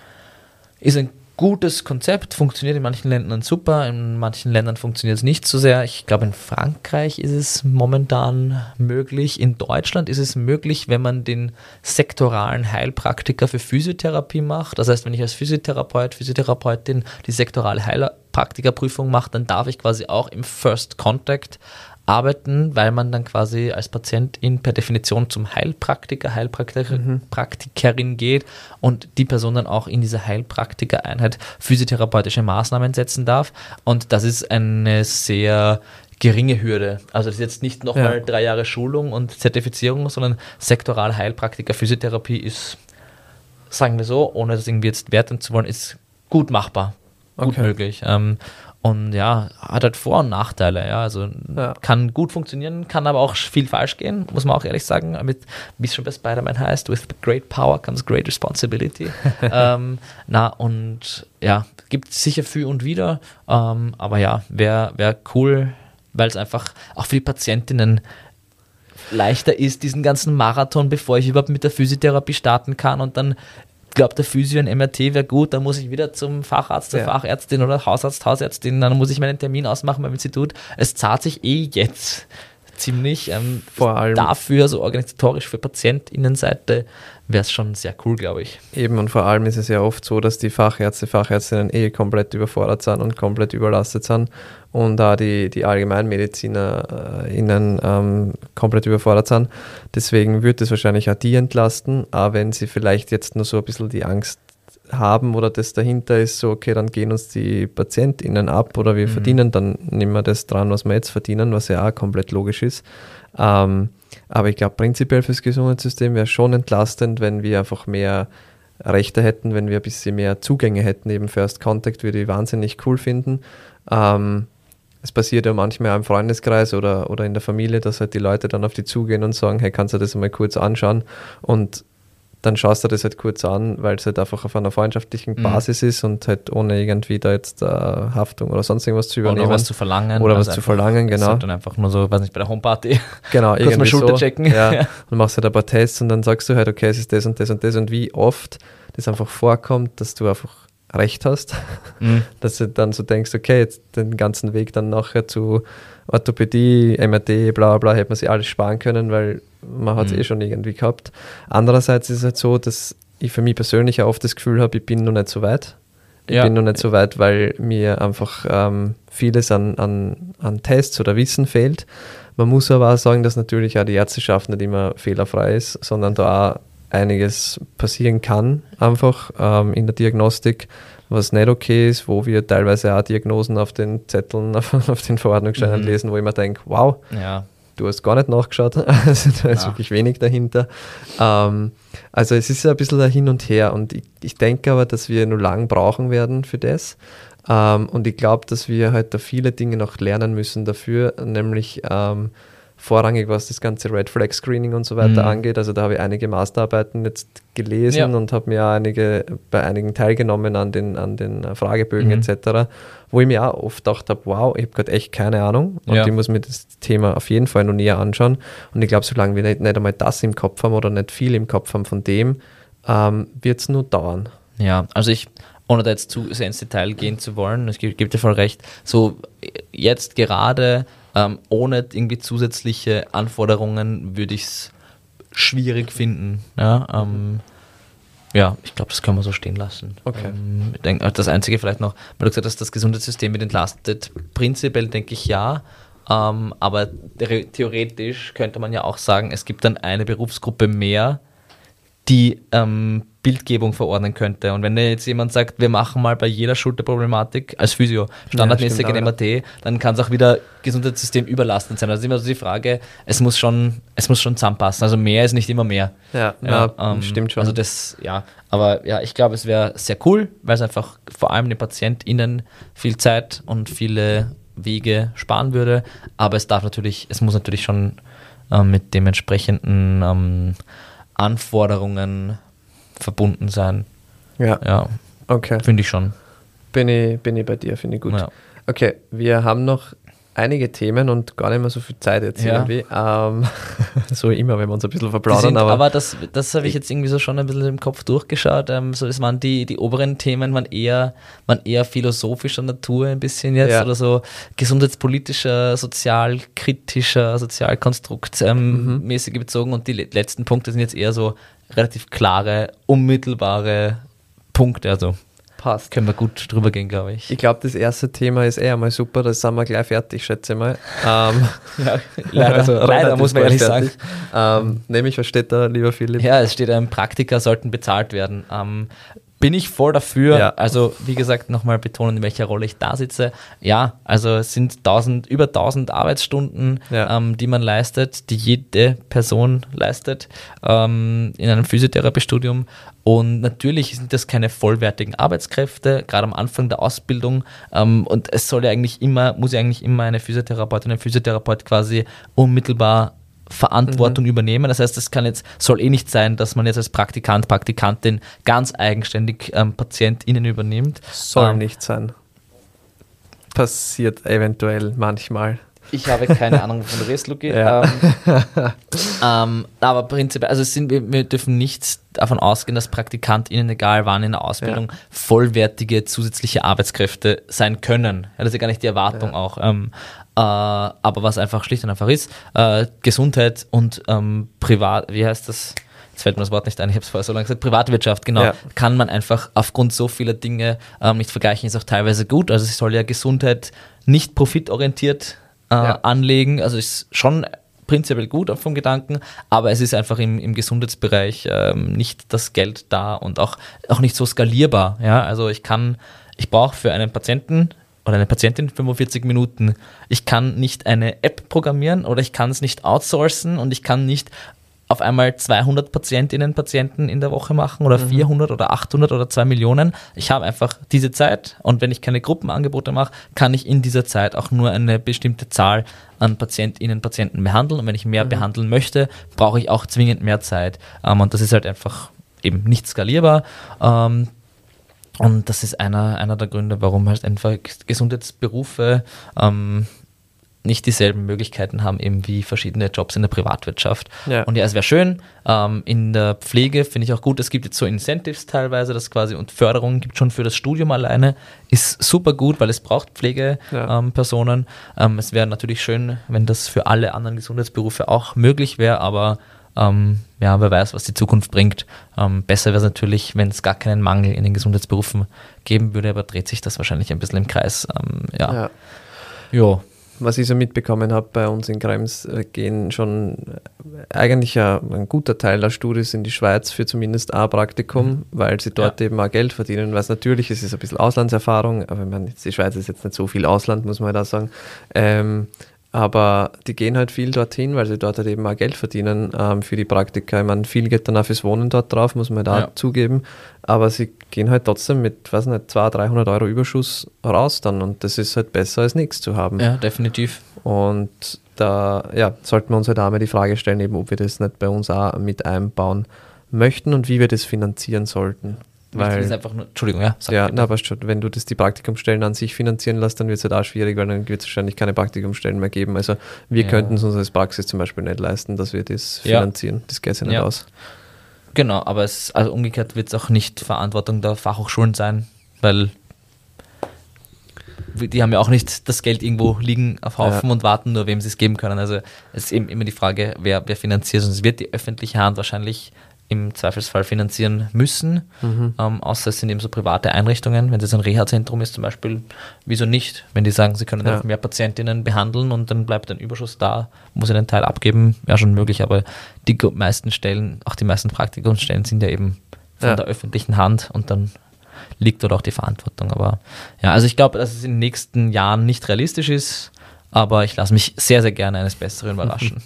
ist ein gutes Konzept, funktioniert in manchen Ländern super, in manchen Ländern funktioniert es nicht so sehr. Ich glaube, in Frankreich ist es momentan möglich. In Deutschland ist es möglich, wenn man den sektoralen Heilpraktiker für Physiotherapie macht. Das heißt, wenn ich als Physiotherapeut, Physiotherapeutin die sektorale Heilpraktikerprüfung mache, dann darf ich quasi auch im First Contact arbeiten, weil man dann quasi als Patientin per Definition zum Heilpraktiker, Heilpraktikerin geht und die Person dann auch in dieser Heilpraktikereinheit physiotherapeutische Maßnahmen setzen darf. Und das ist eine sehr geringe Hürde. Also das ist jetzt nicht nochmal Ja. drei Jahre Schulung und Zertifizierung, sondern sektoral Heilpraktiker Physiotherapie ist, sagen wir so, ohne das irgendwie jetzt werten zu wollen, ist gut machbar, gut Okay. möglich. Ähm, und ja, hat halt Vor- und Nachteile. Ja, also Ja. kann gut funktionieren, kann aber auch viel falsch gehen, muss man auch ehrlich sagen. Mit, wie es schon bei Spider-Man heißt, with great power comes great responsibility. ähm, na, und ja, gibt sicher für und wieder. Ähm, aber ja, wäre wär cool, weil es einfach auch für die Patientinnen leichter ist, diesen ganzen Marathon, bevor ich überhaupt mit der Physiotherapie starten kann und dann glaubt der Physio, ein MRT wäre gut, dann muss ich wieder zum Facharzt, zur Ja. Fachärztin oder Hausarzt, Hausärztin, dann muss ich meinen Termin ausmachen beim Institut. Es zahlt sich eh jetzt ziemlich. Ähm, Vor allem- dafür, so organisatorisch für PatientInnenseite, wäre es schon sehr cool, glaube ich. Eben und vor allem ist es ja oft so, dass die Fachärzte, Fachärztinnen eh komplett überfordert sind und komplett überlastet sind und da die, die AllgemeinmedizinerInnen ähm, komplett überfordert sind. Deswegen wird es wahrscheinlich auch die entlasten, auch wenn sie vielleicht jetzt nur so ein bisschen die Angst haben oder das dahinter ist, so okay, dann gehen uns die PatientInnen ab oder wir verdienen dann nicht mehr das dran, was wir jetzt verdienen, was ja auch komplett logisch ist. Ähm, aber ich glaube, prinzipiell fürs Gesundheitssystem wäre schon entlastend, wenn wir einfach mehr Rechte hätten, wenn wir ein bisschen mehr Zugänge hätten. Eben First Contact würde ich wahnsinnig cool finden. Ähm, es passiert ja manchmal im Freundeskreis oder, oder in der Familie, dass halt die Leute dann auf die zugehen und sagen, hey, kannst du das mal kurz anschauen? Und dann schaust du das halt kurz an, weil es halt einfach auf einer freundschaftlichen Mhm. Basis ist und halt ohne irgendwie da jetzt äh, Haftung oder sonst irgendwas zu übernehmen. Oder was zu verlangen. Oder was Also zu einfach- verlangen, genau. ist Dann einfach nur so, weiß nicht, bei der Homeparty. Genau, Kurz mal Schulter checken. Ja, Ja. und machst halt ein paar Tests und dann sagst du halt, okay, es ist das und das und das und wie oft das einfach vorkommt, dass du einfach recht hast, Mhm. dass du dann so denkst, okay, jetzt den ganzen Weg dann nachher zu Orthopädie, MRT, bla bla hätte man sich alles sparen können, weil man hat es Mhm. eh schon irgendwie gehabt. Andererseits ist es halt so, dass ich für mich persönlich auch oft das Gefühl habe, ich bin noch nicht so weit. Ich Ja. bin noch nicht so weit, weil mir einfach ähm, vieles an, an, an Tests oder Wissen fehlt. Man muss aber auch sagen, dass natürlich auch die Ärzteschaft nicht immer fehlerfrei ist, sondern da auch einiges passieren kann, einfach ähm, in der Diagnostik, was nicht okay ist, wo wir teilweise auch Diagnosen auf den Zetteln, auf, auf den Verordnungsscheinen Mhm. lesen, wo ich mir denke, wow, Ja, du hast gar nicht nachgeschaut, also da ist Ja. wirklich wenig dahinter. Ähm, also es ist ein bisschen ein Hin und Her und ich, ich denke aber, dass wir nur lang brauchen werden für das. Ähm, und ich glaube, dass wir halt da viele Dinge noch lernen müssen dafür, nämlich ähm, vorrangig, was das ganze Red Flag Screening und so weiter Mhm. angeht. Also da habe ich einige Masterarbeiten jetzt gelesen Ja. und habe mir auch einige, bei einigen teilgenommen an den, an den Fragebögen Mhm. etc., wo ich mir auch oft gedacht habe, wow, ich habe gerade echt keine Ahnung und Ja. ich muss mir das Thema auf jeden Fall noch näher anschauen. Und ich glaube, solange wir nicht, nicht einmal das im Kopf haben oder nicht viel im Kopf haben von dem, ähm, wird es nur dauern. Ja, also ich, ohne da jetzt zu sehr ins Detail gehen zu wollen, ich gebe geb dir voll recht, so äh, jetzt gerade ähm, ohne irgendwie zusätzliche Anforderungen würde ich es schwierig finden. Ja, ähm, ja ich glaube, das können wir so stehen lassen. Okay. Ähm, ich denk, das Einzige vielleicht noch, weil du gesagt hast, das Gesundheitssystem wird entlastet. Prinzipiell denke ich ja. Ähm, aber the- theoretisch könnte man ja auch sagen, es gibt dann eine Berufsgruppe mehr, die ähm, Bildgebung verordnen könnte. Und wenn jetzt jemand sagt, wir machen mal bei jeder Schulterproblematik als Physio standardmäßig stimmt ein auch, MRT, dann kann es auch wieder Gesundheitssystem überlastend sein. Also immer so die Frage, es muss schon, es muss schon zusammenpassen. Also mehr ist nicht immer mehr. Ja, Ja, na, ähm, stimmt schon. Also das, ja, aber ja, ich glaube, es wäre sehr cool, weil es einfach vor allem den PatientInnen viel Zeit und viele Wege sparen würde. Aber es darf natürlich, es muss natürlich schon ähm, mit dementsprechenden ähm, Anforderungen verbunden sein. ja, Ja, okay. finde ich schon. Bin ich, bin ich bei dir, finde ich gut. Ja. Okay, wir haben noch einige Themen und gar nicht mehr so viel Zeit jetzt Ja. irgendwie. Ähm, so immer, wenn wir uns ein bisschen verplaudern, sind, aber, aber, das, das habe ich jetzt irgendwie so schon ein bisschen im Kopf durchgeschaut. Ähm, so, es waren die, die oberen Themen waren eher, waren eher philosophischer Natur ein bisschen jetzt Ja. oder so gesundheitspolitischer, sozialkritischer, sozialkonstrukt ähm, Mhm. mäßig bezogen und die le- letzten Punkte sind jetzt eher so relativ klare, unmittelbare Punkte. Also Passt. Können wir gut drüber gehen, glaube ich. Ich glaube, das erste Thema ist eher mal super, das sind wir gleich fertig, schätze ich mal. Ähm, ja, leider, also, leider muss man ehrlich fertig. sagen. Ähm, nämlich, was steht da, lieber Philipp? Ja, es steht, ähm, Praktika sollten bezahlt werden. Ähm, bin ich voll dafür. Ja. Also, wie gesagt, nochmal betonen, in welcher Rolle ich da sitze. Ja, also es sind 1000, über 1000 Arbeitsstunden, ja. ähm, die man leistet, die jede Person leistet ähm, in einem Physiotherapiestudium. Und natürlich sind das keine vollwertigen Arbeitskräfte, gerade am Anfang der Ausbildung. Ähm, und es soll ja eigentlich immer, muss ja eigentlich immer eine Physiotherapeutin, ein Physiotherapeut quasi unmittelbar Verantwortung mhm. übernehmen. Das heißt, es kann jetzt, soll eh nicht sein, dass man jetzt als Praktikant, Praktikantin ganz eigenständig ähm, PatientInnen übernimmt. Soll ähm, nicht sein. Passiert eventuell manchmal. Ich habe keine Ahnung von der Restlogie. Ja. Ähm, ähm, aber prinzipiell, also sind, wir, wir, dürfen nicht davon ausgehen, dass PraktikantInnen, egal wann in der Ausbildung, ja. vollwertige zusätzliche Arbeitskräfte sein können. Ja, das ist ja gar nicht die Erwartung auch. Ähm, äh, aber was einfach schlicht und einfach ist, äh, Gesundheit und ähm, Privat, wie heißt das? Jetzt fällt mir das Wort nicht ein, ich habe es vorher so lange gesagt, Privatwirtschaft, genau, ja. kann man einfach aufgrund so vieler Dinge ähm, nicht vergleichen, ist auch teilweise gut. Also es soll ja Gesundheit nicht profitorientiert äh, ja. anlegen, also ist schon prinzipiell gut vom Gedanken, aber es ist einfach im, im Gesundheitsbereich ähm, nicht das Geld da und auch, auch nicht so skalierbar. Ja? Also ich kann, ich brauche für einen Patienten oder eine Patientin 45 Minuten. Ich kann nicht eine App programmieren oder ich kann es nicht outsourcen und ich kann nicht auf einmal 200 Patientinnen, Patienten in der Woche machen oder mhm. 400 oder 800 oder 2 Millionen. Ich habe einfach diese Zeit und wenn ich keine Gruppenangebote mache, kann ich in dieser Zeit auch nur eine bestimmte Zahl an Patientinnen, Patienten behandeln und wenn ich mehr mhm. behandeln möchte, brauche ich auch zwingend mehr Zeit ähm, und das ist halt einfach eben nicht skalierbar. Ähm, und das ist einer, einer der Gründe, warum halt einfach Gesundheitsberufe ähm, nicht dieselben Möglichkeiten haben, eben wie verschiedene Jobs in der Privatwirtschaft. Ja. Und ja, es wäre schön. Ähm, in der Pflege finde ich auch gut, es gibt jetzt so Incentives teilweise, das quasi und Förderungen gibt schon für das Studium alleine. Ist super gut, weil es braucht Pflegepersonen. Ja. Ähm, ähm, es wäre natürlich schön, wenn das für alle anderen Gesundheitsberufe auch möglich wäre, aber ähm, ja, wer weiß, was die Zukunft bringt. Ähm, besser wäre es natürlich, wenn es gar keinen Mangel in den Gesundheitsberufen geben würde, aber dreht sich das wahrscheinlich ein bisschen im Kreis. Ähm, ja. ja. Jo. Was ich so mitbekommen habe, bei uns in Krems äh, gehen schon äh, eigentlich ein, ein guter Teil der Studis in die Schweiz für zumindest ein Praktikum, mhm. weil sie dort ja. eben auch Geld verdienen. Was natürlich ist, ist ein bisschen Auslandserfahrung, aber ich meine, die Schweiz ist jetzt nicht so viel Ausland, muss man da sagen. Ähm, aber die gehen halt viel dorthin, weil sie dort halt eben auch Geld verdienen ähm, für die Praktika. Ich meine, viel geht dann auch fürs Wohnen dort drauf, muss man da ja. zugeben. Aber sie gehen halt trotzdem mit, weiß nicht, 200, 300 Euro Überschuss raus dann. Und das ist halt besser als nichts zu haben. Ja, definitiv. Und da ja, sollten wir uns halt auch mal die Frage stellen, eben, ob wir das nicht bei uns auch mit einbauen möchten und wie wir das finanzieren sollten. Weil, ist einfach nur, Entschuldigung, ja. Ja, na, aber schon, wenn du das die Praktikumstellen an sich finanzieren lässt, dann wird es halt auch schwierig, weil dann wird es wahrscheinlich keine Praktikumstellen mehr geben. Also wir ja. könnten es uns als Praxis zum Beispiel nicht leisten, dass wir das finanzieren. Ja. Das geht ja nicht ja. aus. Genau, aber es, also umgekehrt wird es auch nicht Verantwortung der Fachhochschulen sein, weil die haben ja auch nicht das Geld irgendwo liegen auf Haufen ja. und warten nur, wem sie es geben können. Also es ist eben immer die Frage, wer, wer finanziert. Und es wird die öffentliche Hand wahrscheinlich im Zweifelsfall finanzieren müssen, mhm. ähm, außer es sind eben so private Einrichtungen. Wenn es ein Reha-Zentrum ist zum Beispiel, wieso nicht? Wenn die sagen, sie können ja. mehr Patientinnen behandeln und dann bleibt ein Überschuss da, muss sie den Teil abgeben, wäre schon möglich, aber die meisten Stellen, auch die meisten Praktikumsstellen sind ja eben von ja. der öffentlichen Hand und dann liegt dort auch die Verantwortung. Aber ja, also ich glaube, dass es in den nächsten Jahren nicht realistisch ist, aber ich lasse mich sehr, sehr gerne eines Besseren überraschen.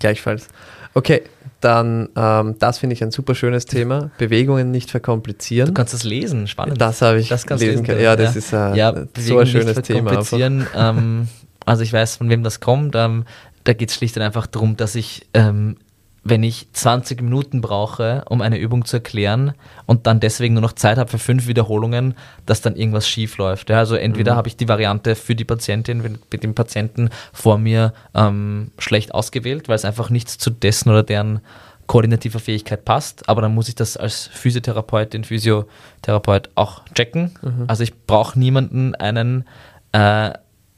Gleichfalls. Okay, dann, ähm, das finde ich ein super schönes Thema. Bewegungen nicht verkomplizieren. Du kannst das lesen, spannend. Das habe ich das lesen können. Ja, das ist äh, ja, so ein schönes Thema. Ähm, also ich weiß, von wem das kommt. Ähm, da geht es schlicht und einfach darum, dass ich ähm, wenn ich 20 Minuten brauche, um eine Übung zu erklären und dann deswegen nur noch Zeit habe für fünf Wiederholungen, dass dann irgendwas schief läuft. Ja, also entweder mhm. habe ich die Variante für die Patientin, mit dem Patienten vor mir ähm, schlecht ausgewählt, weil es einfach nichts zu dessen oder deren koordinativer Fähigkeit passt, aber dann muss ich das als Physiotherapeutin, Physiotherapeut auch checken. Mhm. Also ich brauche niemanden einen äh,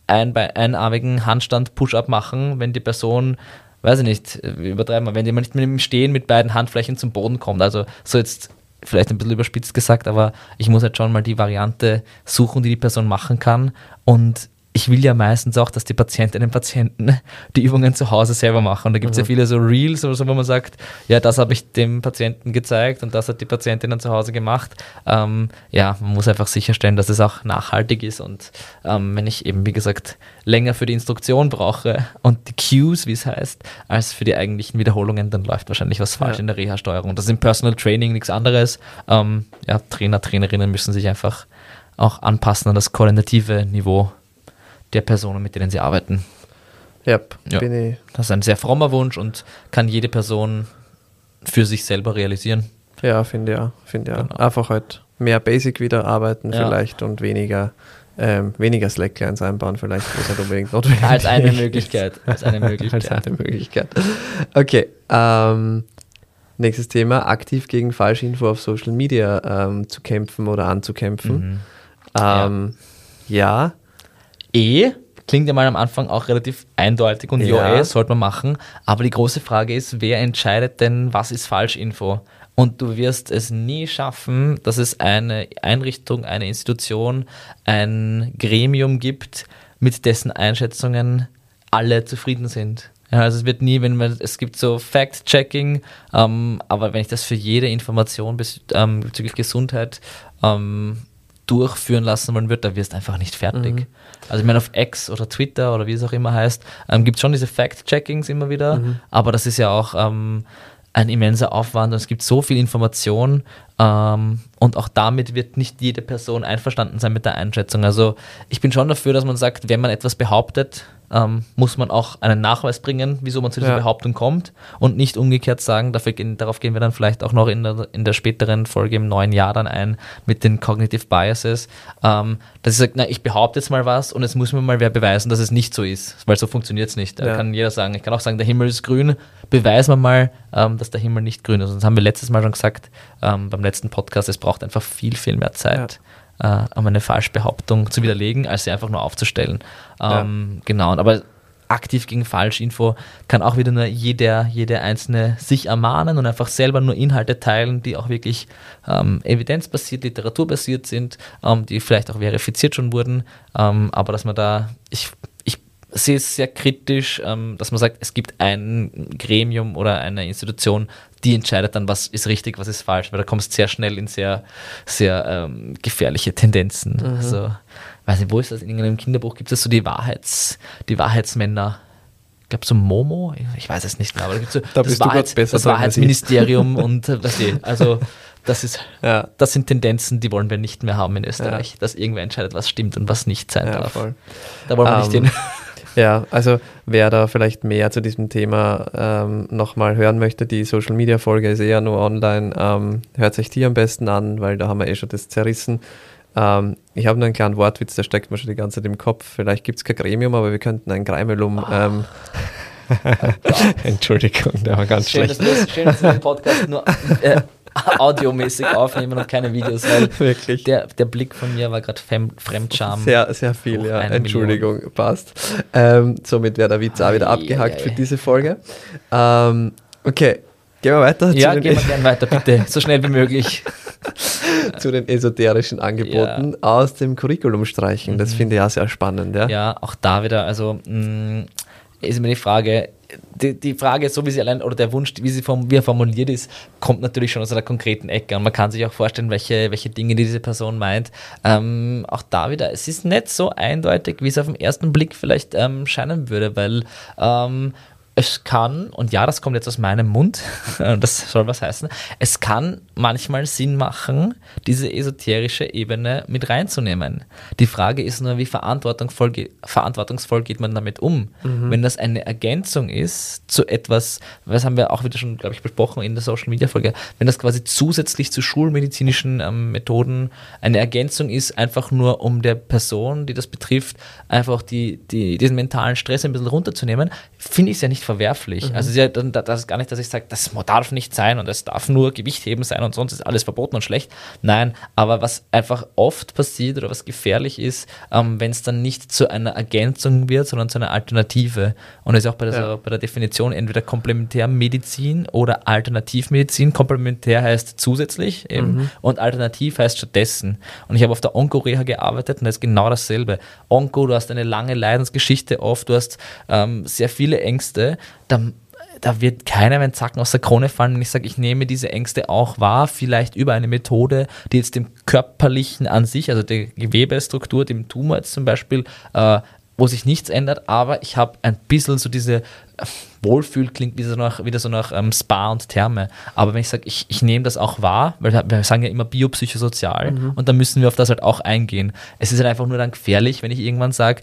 ein, einarmigen Handstand Push-up machen, wenn die Person weiß ich nicht, übertreiben wir, wenn jemand nicht mit dem Stehen mit beiden Handflächen zum Boden kommt. Also so jetzt vielleicht ein bisschen überspitzt gesagt, aber ich muss halt schon mal die Variante suchen, die die Person machen kann und ich will ja meistens auch, dass die Patientinnen und Patienten die Übungen zu Hause selber machen. Und da gibt es mhm. ja viele so Reels oder so, wo man sagt, ja, das habe ich dem Patienten gezeigt und das hat die Patientin dann zu Hause gemacht. Ähm, ja, man muss einfach sicherstellen, dass es auch nachhaltig ist. Und ähm, wenn ich eben, wie gesagt, länger für die Instruktion brauche und die Cues, wie es heißt, als für die eigentlichen Wiederholungen, dann läuft wahrscheinlich was falsch ja. in der Reha-Steuerung. Das ist im Personal Training nichts anderes. Ähm, ja, Trainer, Trainerinnen müssen sich einfach auch anpassen an das koordinative Niveau der Personen, mit denen sie arbeiten. Yep, ja, bin ich. Das ist ein sehr frommer Wunsch und kann jede Person für sich selber realisieren. Ja, finde ja, finde ja. Genau. Einfach halt mehr Basic wieder arbeiten ja. vielleicht und weniger ähm, weniger Slacklines einbauen, vielleicht, wo es nicht unbedingt notwendig Als eine Möglichkeit. Als eine Möglichkeit. als eine Möglichkeit. Okay. Ähm, nächstes Thema: aktiv gegen Falschinfo auf Social Media ähm, zu kämpfen oder anzukämpfen. Mhm. Ähm, ja. ja. E klingt ja mal am Anfang auch relativ eindeutig und ja, ja sollte man machen. Aber die große Frage ist, wer entscheidet denn, was ist Falschinfo? Und du wirst es nie schaffen, dass es eine Einrichtung, eine Institution, ein Gremium gibt, mit dessen Einschätzungen alle zufrieden sind. Ja, also es wird nie, wenn man, es gibt so Fact-Checking, ähm, aber wenn ich das für jede Information ähm, bezüglich Gesundheit ähm, durchführen lassen wollen würde, da wirst du einfach nicht fertig. Mhm. Also ich meine, auf X oder Twitter oder wie es auch immer heißt, ähm, gibt es schon diese Fact-Checkings immer wieder, mhm. aber das ist ja auch ähm, ein immenser Aufwand und es gibt so viel Information ähm, und auch damit wird nicht jede Person einverstanden sein mit der Einschätzung. Also ich bin schon dafür, dass man sagt, wenn man etwas behauptet, ähm, muss man auch einen Nachweis bringen, wieso man zu dieser ja. Behauptung kommt und nicht umgekehrt sagen, gehen, darauf gehen wir dann vielleicht auch noch in der, in der späteren Folge im neuen Jahr dann ein mit den Cognitive Biases, ähm, dass ich sage, na, ich behaupte jetzt mal was und jetzt muss mir mal wer beweisen, dass es nicht so ist, weil so funktioniert es nicht. Da ja. kann jeder sagen, ich kann auch sagen, der Himmel ist grün, beweisen wir mal, ähm, dass der Himmel nicht grün ist. Und das haben wir letztes Mal schon gesagt, ähm, beim letzten Podcast, es braucht einfach viel, viel mehr Zeit. Ja äh, um eine Falschbehauptung zu widerlegen, als sie einfach nur aufzustellen. Ähm, ja. Genau, aber aktiv gegen Falschinfo kann auch wieder nur jeder, jede einzelne sich ermahnen und einfach selber nur Inhalte teilen, die auch wirklich ähm, evidenzbasiert, literaturbasiert sind, ähm, die vielleicht auch verifiziert schon wurden, ähm, aber dass man da, ich, ich sehe es sehr kritisch, ähm, dass man sagt, es gibt ein Gremium oder eine Institution, die entscheidet dann, was ist richtig, was ist falsch, weil da kommst du sehr schnell in sehr, sehr ähm, gefährliche Tendenzen. Mhm. Also, weiß nicht, wo ist das? In irgendeinem Kinderbuch gibt es so die Wahrheits, die Wahrheitsmänner. Ich glaube, so Momo, ich weiß es nicht mehr, aber da gibt es so da das, Wahrheits, das Wahrheitsministerium und äh, was die, also das ist, ja. das sind Tendenzen, die wollen wir nicht mehr haben in Österreich, ja. dass irgendwer entscheidet, was stimmt und was nicht sein ja, darf. Voll. Da wollen wir um, nicht ähm, hin. Ja, also wer da vielleicht mehr zu diesem Thema ähm, nochmal hören möchte, die Social Media Folge ist eher nur online. Ähm, hört sich die am besten an, weil da haben wir eh schon das zerrissen. Ähm, ich habe nur einen kleinen Wortwitz, der steckt mir schon die ganze Zeit im Kopf. Vielleicht gibt es kein Gremium, aber wir könnten ein Greimelum. Oh. Ähm, Entschuldigung, der war ganz schön, schlecht. Dass schön, dass wir den Podcast nur äh, audiomäßig aufnehmen und keine Videos, weil Wirklich? Der, der Blick von mir war gerade Fremdscham. Sehr, sehr viel, ja. Entschuldigung, Million. passt. Ähm, somit wäre der Witz auch wieder abgehakt ei, ei, für diese Folge. Ähm, okay, gehen wir weiter. Ja, gehen wir gerne weiter, bitte. So schnell wie möglich. zu den esoterischen Angeboten ja. aus dem Curriculum streichen. Das mhm. finde ich auch sehr spannend. Ja, ja auch da wieder, also mh, mm, ist mir die Frage, die, die Frage, so wie sie allein, oder der Wunsch, wie, sie form, wie er formuliert ist, kommt natürlich schon aus einer konkreten Ecke. Und man kann sich auch vorstellen, welche, welche Dinge die diese Person meint. Ähm, auch da wieder, es ist nicht so eindeutig, wie es auf den ersten Blick vielleicht ähm, scheinen würde, weil ähm, es kann, und ja, das kommt jetzt aus meinem Mund, das soll was heißen, es kann manchmal Sinn machen, diese esoterische Ebene mit reinzunehmen. Die Frage ist nur, wie verantwortungsvoll, verantwortungsvoll geht man damit um? Mhm. Wenn das eine Ergänzung ist zu etwas, was haben wir auch wieder schon, glaube ich, besprochen in der Social Media Folge, wenn das quasi zusätzlich zu schulmedizinischen ähm, Methoden eine Ergänzung ist, einfach nur um der Person, die das betrifft, einfach die, die, diesen mentalen Stress ein bisschen runterzunehmen, finde ich es ja nicht verwerflich. Mhm. Also ja, das ist gar nicht, dass ich sage, das darf nicht sein und es darf nur Gewichtheben sein und sonst ist alles verboten und schlecht. Nein, aber was einfach oft passiert oder was gefährlich ist, ähm, wenn es dann nicht zu einer Ergänzung wird, sondern zu einer Alternative. Und das ist auch bei der, ja. bei der Definition entweder Komplementärmedizin oder Alternativmedizin. Komplementär heißt zusätzlich eben mhm. und alternativ heißt stattdessen. Und ich habe auf der Onko-Reha gearbeitet und das ist genau dasselbe. Onko, du hast eine lange Leidensgeschichte oft, du hast ähm, sehr viele Ängste, da, da wird keiner mit Zacken aus der Krone fallen, wenn ich sage, ich nehme diese Ängste auch wahr, vielleicht über eine Methode, die jetzt dem körperlichen an sich, also der Gewebestruktur, dem Tumor jetzt zum Beispiel, äh, wo sich nichts ändert, aber ich habe ein bisschen so diese äh, Wohlfühl klingt wieder so nach, wieder so nach ähm, Spa und Therme. Aber wenn ich sage, ich, ich nehme das auch wahr, weil wir sagen ja immer biopsychosozial mhm. und da müssen wir auf das halt auch eingehen. Es ist halt einfach nur dann gefährlich, wenn ich irgendwann sage,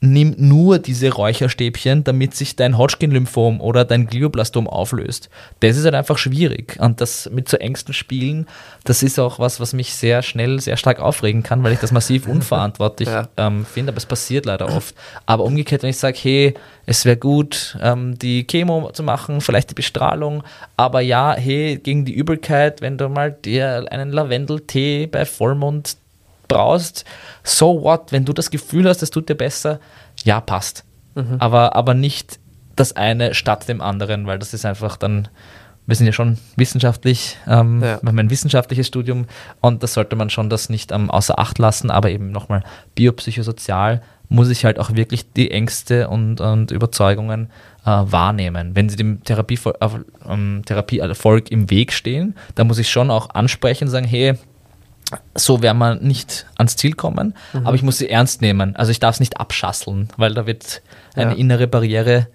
nimm nur diese Räucherstäbchen, damit sich dein Hodgkin-Lymphom oder dein Glioblastom auflöst. Das ist halt einfach schwierig. Und das mit so Ängsten spielen, das ist auch was, was mich sehr schnell, sehr stark aufregen kann, weil ich das massiv unverantwortlich ja. ähm, finde. Aber es passiert leider oft. Aber umgekehrt, wenn ich sage, hey, es wäre gut, ähm, die Chemo zu machen, vielleicht die Bestrahlung, aber ja, hey, gegen die Übelkeit, wenn du mal dir einen Lavendeltee bei Vollmond brauchst, so what, wenn du das Gefühl hast, es tut dir besser, ja, passt. Mhm. Aber, aber nicht das eine statt dem anderen, weil das ist einfach dann, wir sind ja schon wissenschaftlich, ähm, ja. wir haben ein wissenschaftliches Studium und da sollte man schon das nicht ähm, außer Acht lassen, aber eben nochmal biopsychosozial muss ich halt auch wirklich die Ängste und, und Überzeugungen äh, wahrnehmen. Wenn sie dem Therapie, äh, Therapieerfolg im Weg stehen, dann muss ich schon auch ansprechen und sagen, hey, so werden wir nicht ans Ziel kommen, mhm. aber ich muss sie ernst nehmen. Also ich darf es nicht abschasseln, weil da wird eine ja. innere Barriere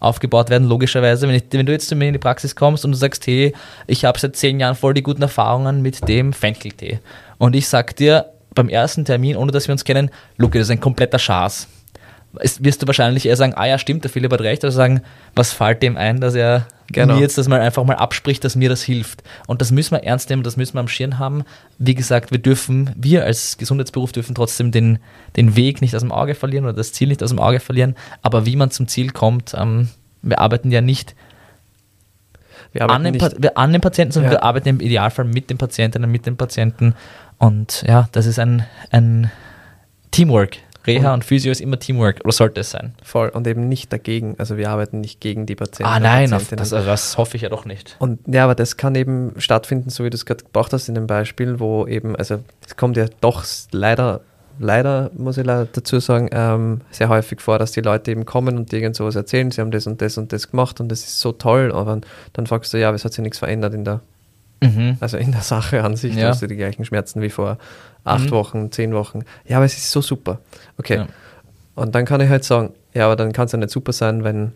aufgebaut werden, logischerweise. Wenn, ich, wenn, du jetzt zu mir in die Praxis kommst und du sagst, hey, ich habe seit zehn Jahren voll die guten Erfahrungen mit dem Fencheltee und ich sag dir beim ersten Termin, ohne dass wir uns kennen, Luke, das ist ein kompletter Schaß wirst du wahrscheinlich eher sagen, ah ja, stimmt, der Philipp hat recht, oder sagen, was fällt dem ein, dass er genau. mir jetzt das mal einfach mal abspricht, dass mir das hilft. Und das müssen wir ernst nehmen, das müssen wir am Schirm haben. Wie gesagt, wir dürfen, wir als Gesundheitsberuf dürfen trotzdem den, den Weg nicht aus dem Auge verlieren oder das Ziel nicht aus dem Auge verlieren. Aber wie man zum Ziel kommt, ähm, wir arbeiten ja nicht an den, nicht, an den, Patienten, sondern ja. wir arbeiten im Idealfall mit den Patientinnen, mit den Patienten. Und ja, das ist ein, ein Teamwork. Reha und, und Physio ist immer Teamwork oder sollte es sein. Voll und eben nicht dagegen. Also wir arbeiten nicht gegen die Patienten. Ah nein, das, also das hoffe ich ja doch nicht. Und ja, aber das kann eben stattfinden, so wie du es gerade gebraucht hast in dem Beispiel, wo eben, also es kommt ja doch leider leider, muss ich dazu sagen, ähm, sehr häufig vor, dass die Leute eben kommen und dir irgend sowas erzählen, sie haben das und das und das gemacht und das ist so toll, aber dann fragst du, ja, es hat sich nichts verändert in der, mhm. also in der Sache an sich, ja. du hast die gleichen Schmerzen wie vor acht mhm. Wochen, zehn Wochen. Ja, aber es ist so super. Okay. Ja. Und dann kann ich halt sagen, ja, aber dann kann es ja nicht super sein, wenn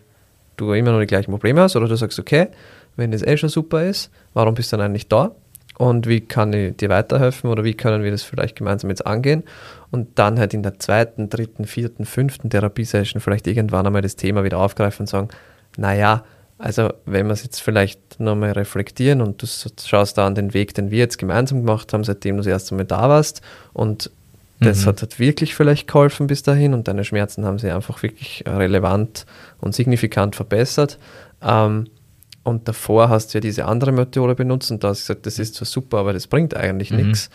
du immer noch die gleichen Probleme hast oder du sagst, okay, wenn das eh schon super ist, warum bist du dann eigentlich da? Und wie kann ich dir weiterhelfen oder wie können wir das vielleicht gemeinsam jetzt angehen? Und dann halt in der zweiten, dritten, vierten, fünften Therapiesession vielleicht irgendwann einmal das Thema wieder aufgreifen und sagen, naja, also wenn wir es jetzt vielleicht nochmal reflektieren und du schaust da an den Weg, den wir jetzt gemeinsam gemacht haben, seitdem du das erste Mal da warst und das mhm. hat, hat wirklich vielleicht geholfen bis dahin und deine Schmerzen haben sich einfach wirklich relevant und signifikant verbessert. Ähm, und davor hast du ja diese andere Methode benutzt und da hast du gesagt, das ist zwar super, aber das bringt eigentlich mhm. nichts.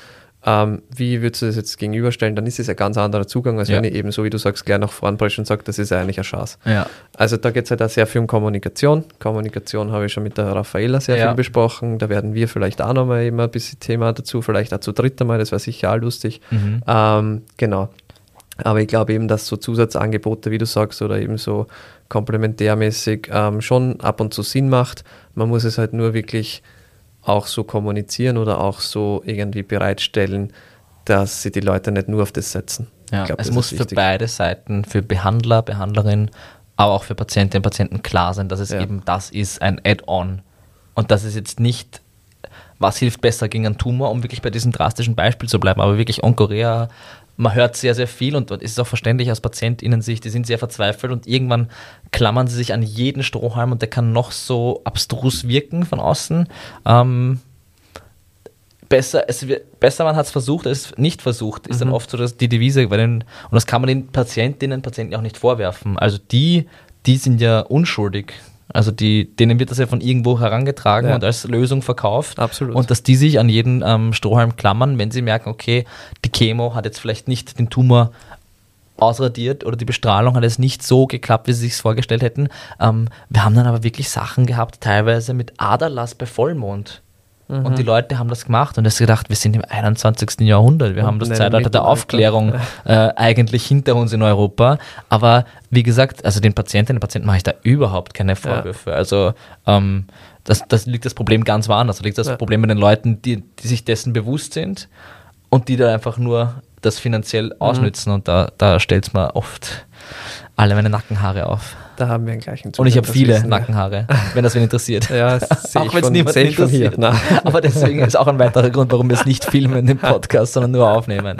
Ähm, wie würdest du das jetzt gegenüberstellen? Dann ist es ein ganz anderer Zugang, als ja. wenn ich eben, so wie du sagst, gleich nach vorn presche und sage, das ist eigentlich eine Chance. Ja. Also da geht es halt auch sehr viel um Kommunikation. Kommunikation habe ich schon mit der Raffaella sehr ja. viel besprochen. Da werden wir vielleicht auch nochmal ein bisschen Thema dazu, vielleicht auch zu dritt einmal, das wäre sicher auch lustig. Mhm. Ähm, genau. Aber ich glaube eben, dass so Zusatzangebote, wie du sagst, oder eben so komplementärmäßig ähm, schon ab und zu Sinn macht. Man muss es halt nur wirklich auch so kommunizieren oder auch so irgendwie bereitstellen, dass sie die Leute nicht nur auf das setzen. Ja, glaub, es muss für beide Seiten, für Behandler, Behandlerin, aber auch für Patientinnen und Patienten klar sein, dass es ja. eben das ist, ein Add-on. Und dass es jetzt nicht, was hilft besser gegen einen Tumor, um wirklich bei diesem drastischen Beispiel zu bleiben, aber wirklich Onkorea, man hört sehr, sehr viel und es ist auch verständlich aus PatientInnen-Sicht, die sind sehr verzweifelt und irgendwann klammern sie sich an jeden Strohhalm und der kann noch so abstrus wirken von außen. Ähm, besser, es besser man hat es versucht, als nicht versucht, ist mhm. dann oft so dass die Devise. Weil den, und das kann man den Patientinnen und Patienten auch nicht vorwerfen. Also die, die sind ja unschuldig. Also die, denen wird das ja von irgendwo herangetragen Ja. und als Lösung verkauft. Absolut. Und dass die sich an jeden ähm, Strohhalm klammern, wenn sie merken, okay, die Chemo hat jetzt vielleicht nicht den Tumor ausradiert oder die Bestrahlung hat jetzt nicht so geklappt, wie sie sich vorgestellt hätten. Ähm, wir haben dann aber wirklich Sachen gehabt, teilweise mit Aderlass bei Vollmond. Mhm. Und die Leute haben das gemacht und es gedacht, wir sind im 21. Jahrhundert, wir Und haben das Zeitalter der. Aufklärung äh, eigentlich hinter uns in Europa. Aber wie gesagt, also den Patientinnen und Patienten mache ich da überhaupt keine Vorwürfe. Also ähm, das, das liegt das Problem ganz woanders. Da liegt das Ja. Problem bei den Leuten, die, die sich dessen bewusst sind und die da einfach nur das finanziell Mhm. ausnützen. Und da, da stellt es mir oft alle meine Nackenhaare auf. Da haben wir einen gleichen Und ich habe viele wissen. Nackenhaare, wenn das wen interessiert. Ja, das auch wenn es hier. interessiert. Aber deswegen ist auch ein weiterer Grund, warum wir es nicht filmen dem Podcast, sondern nur aufnehmen.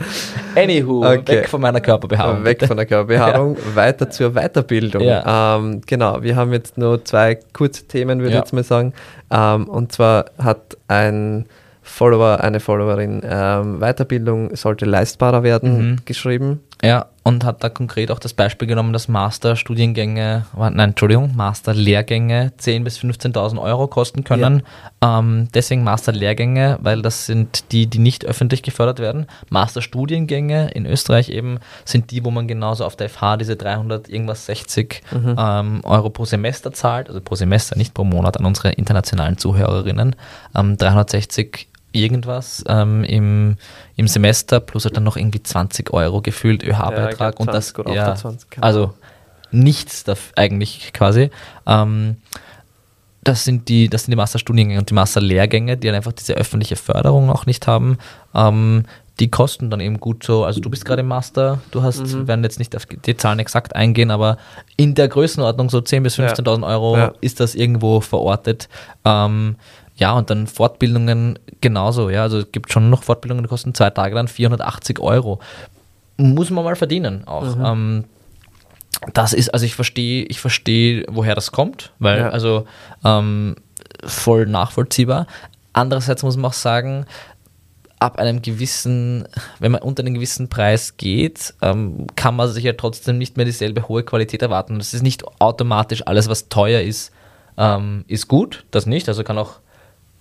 Anywho, Okay. weg von meiner Körperbehaarung. Weg bitte. von der Körperbehaarung, weiter zur Weiterbildung. Ja. Ähm, genau, wir haben jetzt nur zwei kurze Themen, würde ich Ja. jetzt mal sagen. Ähm, und zwar hat ein Follower, eine Followerin ähm, Weiterbildung sollte leistbarer werden Mhm. geschrieben. Ja, und hat da konkret auch das Beispiel genommen, dass Masterstudiengänge, nein, Entschuldigung, Masterlehrgänge 10.000 bis 15.000 Euro kosten können. Ähm, deswegen Masterlehrgänge, weil das sind die, die nicht öffentlich gefördert werden. Masterstudiengänge in Österreich eben sind die, wo man genauso auf der FH diese 300 irgendwas 60 ähm, Euro pro Semester zahlt, also pro Semester, nicht pro Monat an unsere internationalen Zuhörerinnen. Ähm, 360 irgendwas ähm, im, im Semester plus halt dann noch irgendwie 20 Euro gefühlt Ja, ÖH-Beitrag glaub und das 20 ja, 28, keine also nichts da eigentlich quasi. Ähm, das sind die, das sind die Masterstudiengänge und die Masterlehrgänge, die halt einfach diese öffentliche Förderung auch nicht haben. Ähm, die kosten dann eben gut so, also du bist gerade im Master, du hast, Mhm. wir werden jetzt nicht auf die Zahlen exakt eingehen, aber in der Größenordnung so 10.000 bis Ja. 15.000 Euro Ja. ist das irgendwo verortet. Ähm, ja, und dann Fortbildungen genauso, ja, also es gibt schon noch Fortbildungen, die kosten zwei Tage dann 480 Euro. Muss man mal verdienen auch. Mhm. Ähm, das ist, also ich verstehe, ich verstehe, woher das kommt, weil, Ja. also ähm, voll nachvollziehbar. Andererseits muss man auch sagen, ab einem gewissen, wenn man unter einen gewissen Preis geht, ähm, kann man sich ja trotzdem nicht mehr dieselbe hohe Qualität erwarten. Das ist nicht automatisch alles, was teuer ist, ähm, ist gut. Das nicht. Also kann auch